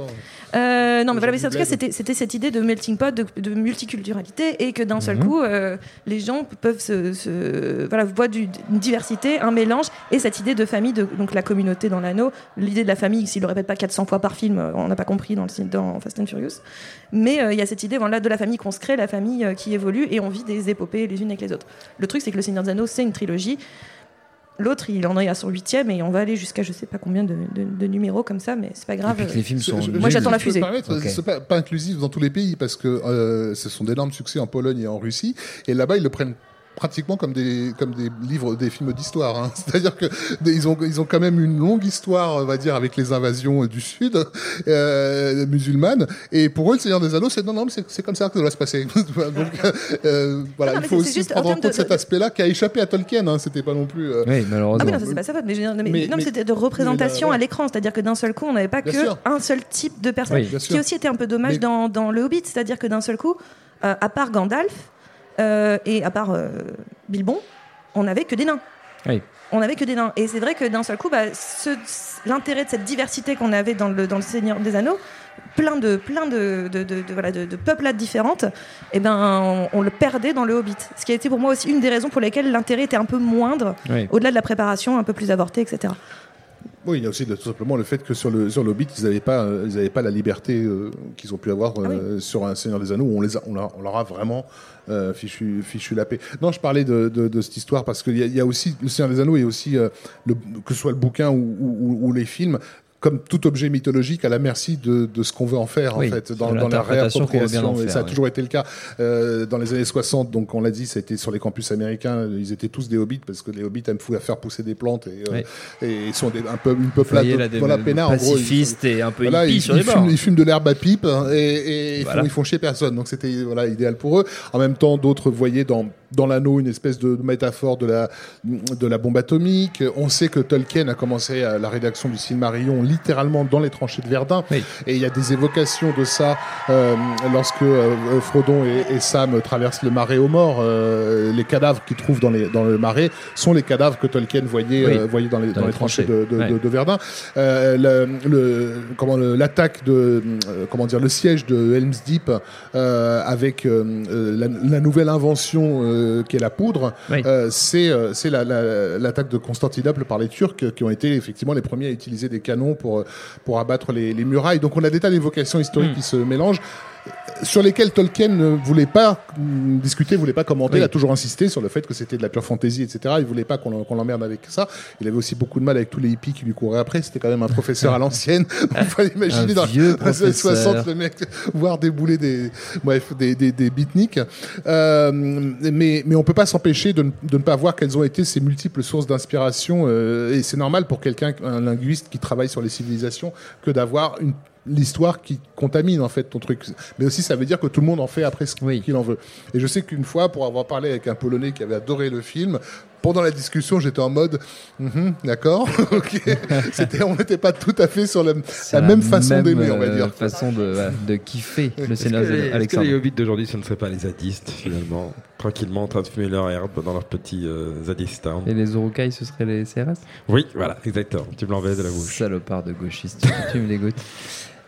Euh, non, mais voilà, mais en tout cas, c'était c'était cette idée de melting pot, de, de multiculturalité, et que d'un seul Mhm. coup, euh, les gens peuvent se, se- voilà, voient du- une diversité, un mélange, et cette idée de famille, de, donc la communauté dans l'anneau, l'idée de la famille, s'il le répète pas 400 fois par film, on n'a pas compris dans, le, dans Fast and Furious, mais euh, il y a cette idée voilà, de la famille qu'on se crée, la famille euh, qui évolue, et on vit des épopées les unes avec les autres. Le truc, c'est que le Seigneur des Anneaux, c'est une trilogie. L'autre, il en est à son huitième et on va aller jusqu'à je sais pas combien de, de- de numéros comme ça, mais c'est pas Et grave. puis que les films sont. Je- je- Moi, j'attends la fusée. permettre, Ok. C'est pas, pas inclusif dans tous les pays parce que euh, ce sont d'énormes succès en Pologne et en Russie. Et là-bas, ils le prennent pratiquement comme des comme des livres des films d'histoire hein. c'est-à-dire que des- ils ont ils ont quand même une longue histoire on va dire avec les invasions euh, du sud euh, musulmanes et pour eux le Seigneur des Anneaux c'est non non mais c'est c'est comme ça que ça doit se passer donc euh, voilà Non, il mais faut aussi en prendre en compte de- cet de- aspect-là qui a échappé à Tolkien hein. c'était pas non plus euh, Oui, Ah malheureusement. oui, non, ça, c'est pas sa faute, mais, je veux dire, non, mais- Mais- non, mais mais- c'était de représentation mais là, à l'écran, c'est-à-dire que d'un seul coup, on n'avait pas Bien que sûr. un seul type de personne. Oui. Qui aussi était un peu dommage Mais- dans, dans Le Hobbit, c'est-à-dire que d'un seul coup, euh, à part Gandalf euh, et à part euh, Bilbon, on n'avait que des nains. Oui. On n'avait que des nains. Et c'est vrai que d'un seul coup, bah, l'intérêt de cette diversité qu'on avait dans le, dans le Seigneur des Anneaux, plein de, plein de, de, de- de- voilà, de, de peuplades différentes, eh ben, on, on le perdait dans le Hobbit. Ce qui a été pour moi aussi une des raisons pour lesquelles l'intérêt était un peu moindre, Oui. au-delà de la préparation, un peu plus avortée, etc. Oui, il y a aussi tout simplement le fait que sur le sur le Hobbit, ils n'avaient pas euh, ils avaient pas la liberté euh, qu'ils ont pu avoir Ah euh, sur un Seigneur des Anneaux où on les a, on, leur- on leur a vraiment euh, fichu fichu la paix. Non, je parlais de, de, de cette histoire parce qu'il y, a- y a aussi le Seigneur des Anneaux et aussi euh, le, que ce soit le bouquin ou, ou, ou- ou les films. Comme tout objet mythologique, à la merci de, de ce qu'on veut en faire, Oui, en fait, dans, la réappropriation. Et ça a toujours été le cas euh, dans les années 60. Donc, on l'a dit, ça a été sur les campus américains. Ils étaient tous des hobbits parce que les hobbits aiment fou- faire pousser des plantes et, euh, Oui. et ils sont des, un peu une peuplade voilà, peinards, en gros, ils et un peu voilà, ils, sur ils les bords. fument, ils fument de l'herbe à pipe hein, et, et ils, Voilà. font, ils font chier personne. Donc c'était voilà idéal pour eux. En même temps, d'autres voyaient dans dans l'anneau une espèce de, métaphore de la de la bombe atomique. On sait que Tolkien a commencé à la rédaction du Silmarillion littéralement dans les tranchées de Verdun. Oui. Et il y a des évocations de ça euh, lorsque euh, Frodon et, et Sam traversent le marais aux morts. Euh, les cadavres qu'ils trouvent dans, les, dans le marais sont les cadavres que Tolkien voyait, Oui. euh, voyait dans les, dans les les tranchées tranchées. de, de, Ouais. de- de Verdun. Euh, le, le- comment le- l'attaque de euh, comment dire le siège de Helm's Deep euh, avec la, la nouvelle invention euh, qui est la poudre, Oui. euh, c'est euh, c'est la- la- l'attaque de Constantinople par les Turcs qui ont été effectivement les premiers à utiliser des canons pour pour abattre les, les murailles. Donc on a des tas d'évocations historiques Mm. qui se mélangent. Sur lesquels Tolkien ne voulait pas discuter, voulait pas commenter. Oui. Il a toujours insisté sur le fait que c'était de la pure fantaisie, etc. Il voulait pas qu'on l'emmerde avec ça. Il avait aussi beaucoup de mal avec tous les hippies qui lui couraient après. C'était quand même un professeur à l'ancienne. On peut imaginer Un dans les années professeur. 60 le mec voir débouler des, bref, des, des, des beatniks. Euh, mais, mais on peut pas s'empêcher de, ne- de ne pas voir quelles ont été ces multiples sources d'inspiration. euh, et c'est normal pour quelqu'un, un linguiste qui travaille sur les civilisations, que d'avoir une l'histoire qui contamine en fait ton truc mais aussi ça veut dire que tout le monde en fait après ce Oui. qu'il en veut et je sais qu'une fois pour avoir parlé avec un polonais qui avait adoré le film pendant la discussion j'étais en mode Mhm, d'accord ok c'était on n'était pas tout à fait sur la, même façon d'aimer on va euh, dire façon de, de kiffer le les, des est-ce que les hobbits d'aujourd'hui, ce ne seraient pas les zadistes, finalement Tranquillement en train de fumer leur herbe dans leur petit euh, zadistan. Et les Urukai, ce seraient les CRS Oui, voilà, exactement. Tu me l'enlèves de la bouche. Salopard de gauchiste, tu, tu me dégoûtes.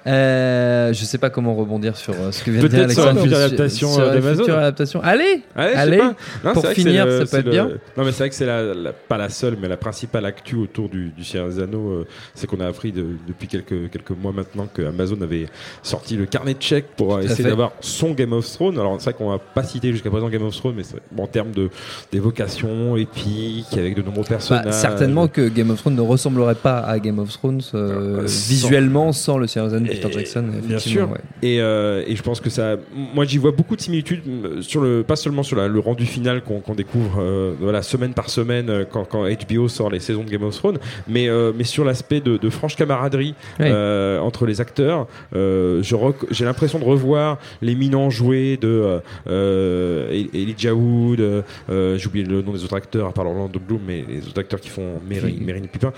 Euh, je sais pas comment rebondir sur euh, ce que vient de dire Peut-être sur la Alexandre. Sur- adaptation, sur euh, la future adaptation. Allez, Allez, allez. Non, pour finir, le- ça peut être le- bien. Non, mais c'est vrai que c'est la, la- pas la seule, mais la principale actu autour du, du Seigneur des Anneaux. euh, c'est qu'on a appris de- depuis quelques, quelques mois maintenant que Amazon avait sorti le carnet de chèques pour essayer d'avoir son Game of Thrones. Alors, c'est vrai qu'on n'a pas cité jusqu'à présent Game of Thrones, mais bon, en termes de- d'évocation épique, avec de nombreux Bah, personnages. certainement que Game of Thrones ne ressemblerait pas à Game of Thrones visuellement sans le Seigneur des Anneaux Peter Jackson. Bien sûr. ouais. Et, euh, et je pense que ça. Moi, j'y vois beaucoup de similitudes euh, sur le, pas seulement sur la- le rendu final qu'on découvre, euh, voilà, semaine par semaine quand, quand HBO sort les saisons de Game of Thrones, mais mais, euh, mais sur l'aspect de, de franche camaraderie entre les acteurs. J'ai l'impression de revoir les minants joués de E- Elijah Wood, j'ai oublié le nom des autres acteurs, à part Orlando Bloom, mais les autres acteurs qui font Qui- Mary Pupin.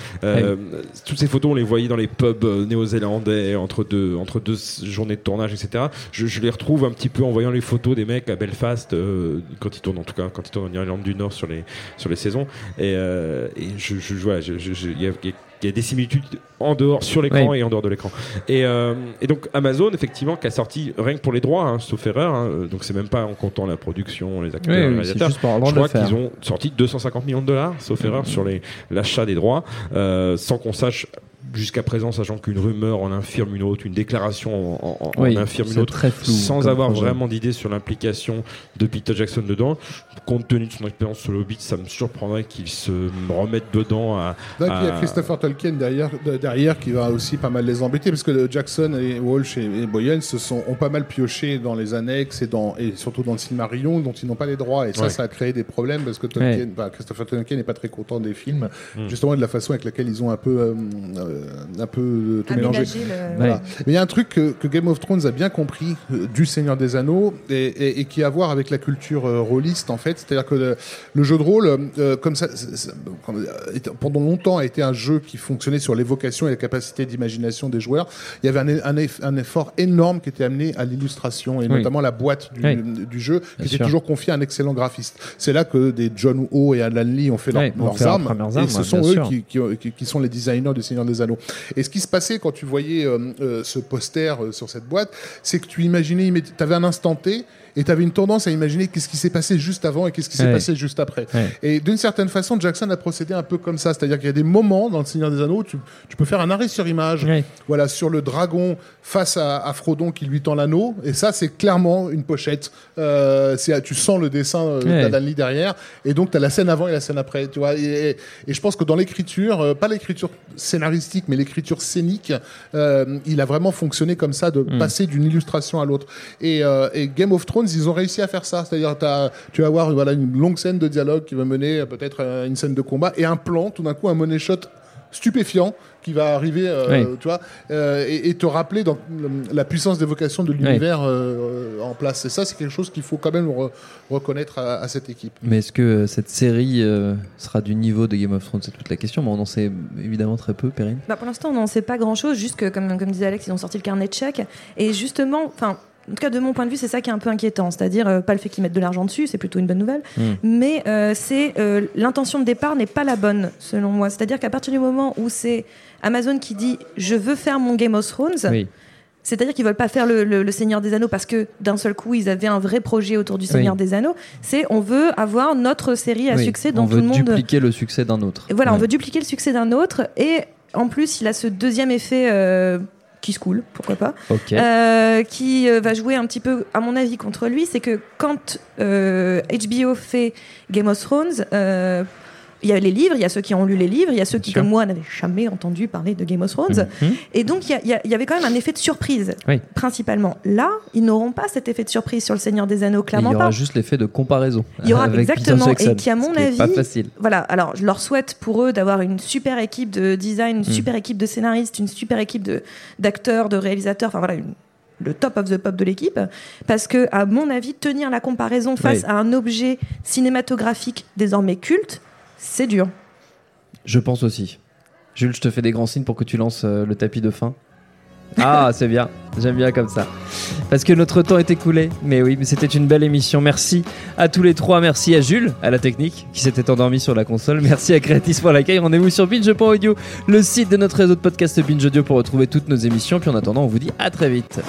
Toutes ces photos, on les voyait dans les pubs néo-zélandais entre deux, entre deux journées de tournage, etc. Je, je les retrouve un petit peu en voyant les photos des mecs à Belfast, euh, quand ils tournent en tout cas, quand ils tournent en Irlande du Nord sur les, sur les saisons. Et, euh, et je, je- il y a- il y des similitudes en dehors, sur l'écran Oui. et en dehors de l'écran. Et, euh, et donc Amazon, effectivement, qui a sorti rien que pour les droits, hein, sauf erreur, hein, donc c'est même pas en comptant la production, les acteurs, Oui, les réalisateurs. juste Je crois qu'ils ont sorti 250 millions de dollars, sauf erreur, sur l'achat des droits, euh, sans qu'on sache jusqu'à présent, sachant qu'une rumeur en infirme une autre, une déclaration en, en- en Oui, infirme une autre, très flou sans avoir projet. vraiment d'idée sur l'implication de Peter Jackson dedans. Compte tenu de son expérience sur le Hobbit, ça me surprendrait qu'il se remette dedans à. Donc, il y a Christopher Tolkien derrière, de- derrière qui va aussi pas mal les embêter parce que Jackson et Walsh et, et Boyens se sont, ont pas mal pioché dans les annexes et, dans, et surtout dans le Silmarillion dont ils n'ont pas les droits et ça, Ouais. ça a créé des problèmes parce que Tolkien, Ouais. bah, Christopher Tolkien n'est pas très content des films Mm. justement et de la façon avec laquelle ils ont un peu, euh, euh, un peu euh, tout mélangé. Aménager le- Voilà. Ouais. Mais il y a un truc que, que Game of Thrones a bien compris euh, du Seigneur des Anneaux et, et- et qui a à voir avec la culture euh, rôliste en fait. C'est-à-dire que le, le jeu de rôle, euh, comme ça, euh, pendant longtemps a été un jeu qui fonctionnait sur l'évocation et la capacité d'imagination des joueurs. Il y avait un, un eff- un effort énorme qui était amené à l'illustration et Oui. notamment la boîte du, Oui. du jeu qui Bien était sûr. toujours confiée à un excellent graphiste. C'est là que des John Ho et Alan Lee ont fait leur- Oui, ont leurs fait leurs armes, et ce sont eux sûr. qui, qui, qui- qui sont les designers du Seigneur des Anneaux. Et ce qui se passait quand tu voyais euh, euh, ce poster euh, sur cette boîte, c'est que tu imaginais, tu avais un instant T et tu avais une tendance à imaginer qu'est-ce qui s'est passé juste avant et qu'est-ce qui s'est Ouais. passé juste après. Ouais. Et d'une certaine façon, Jackson a procédé un peu comme ça, c'est-à-dire qu'il y a des moments dans le Seigneur des Anneaux, où tu, tu peux faire un arrêt sur image, Ouais. voilà, sur le dragon face à, à Frodon qui lui tend l'anneau, et ça c'est clairement une pochette. Euh, tu sens le dessin euh, d'Alan Lee derrière, et donc tu as la scène avant et la scène après, tu vois. Et, et je pense que dans l'écriture, euh, pas l'écriture scénaristique, mais l'écriture scénique, euh, il a vraiment fonctionné comme ça, de Mm. passer d'une illustration à l'autre. Et, euh, et Game of Thrones, ils ont réussi à faire ça, c'est-à-dire tu vas avoir voilà une longue scène de dialogue qui va mener à peut-être à une scène de combat et un plan, tout d'un coup un money shot stupéfiant qui va arriver, euh, Oui. tu vois, euh, et, et te rappeler dans la puissance d'évocation de l'univers euh, en place. Et ça, c'est quelque chose qu'il faut quand même re- reconnaître à, à cette équipe. Mais est-ce que euh, cette série euh, sera du niveau de Game of Thrones? C'est toute la question, mais on en sait évidemment très peu, Perrine. Bah, pour l'instant, on n'en sait pas grand-chose, juste que, comme, comme disait Alex, ils ont sorti le carnet de chèques. Et justement, enfin, en tout cas, de mon point de vue, c'est ça qui est un peu inquiétant. C'est-à-dire, euh, pas le fait qu'ils mettent de l'argent dessus, c'est plutôt une bonne nouvelle, Mm. mais euh, c'est euh, l'intention de départ n'est pas la bonne, selon moi. C'est-à-dire qu'à partir du moment où c'est Amazon qui dit je veux faire mon Game of Thrones, Oui. c'est-à-dire qu'ils veulent pas faire le, le- le Seigneur des Anneaux parce que d'un seul coup ils avaient un vrai projet autour du Seigneur Oui. des Anneaux. C'est on veut avoir notre série à Oui. succès dont on tout veut le monde. dupliquer le succès d'un autre. Et voilà, on veut dupliquer le succès d'un autre. Et en plus, il a ce deuxième effet qui se coule, pourquoi pas. Euh, qui euh, va jouer un petit peu, à mon avis, contre lui, c'est que quand euh, HBO fait Game of Thrones, euh, il y a les livres, il y a ceux qui ont lu les livres, il y a ceux qui, comme moi, n'avaient jamais entendu parler de Game of Thrones. Mhm. Et donc, il y il il avait quand même un effet de surprise, Oui. principalement. Là, ils n'auront pas cet effet de surprise sur le Seigneur des Anneaux, Il clairement y aura pas. juste l'effet de comparaison. Il y aura avec exactement, et qui, à mon est pas avis, facile. Voilà, alors je leur souhaite pour eux d'avoir une super équipe de design, une super équipe de scénaristes, une super équipe de- d'acteurs, de, réalisateurs, enfin voilà, une- le top of the pop de l'équipe. Parce que, à mon avis, tenir la comparaison face Oui. à un objet cinématographique désormais culte, c'est dur. Je pense aussi. Jules, je te fais des grands signes pour que tu lances euh, le tapis de fin. Ah, c'est bien. J'aime bien comme ça. Parce que notre temps est écoulé. Mais oui, mais c'était une belle émission. Merci à tous les trois. Merci à Jules, à la technique, qui s'était endormi sur la console. Merci à Creatis pour l'accueil. Rendez-vous sur binge.audio, le site de notre réseau de podcast Binge Audio pour retrouver toutes nos émissions. Puis en attendant, on vous dit à très vite.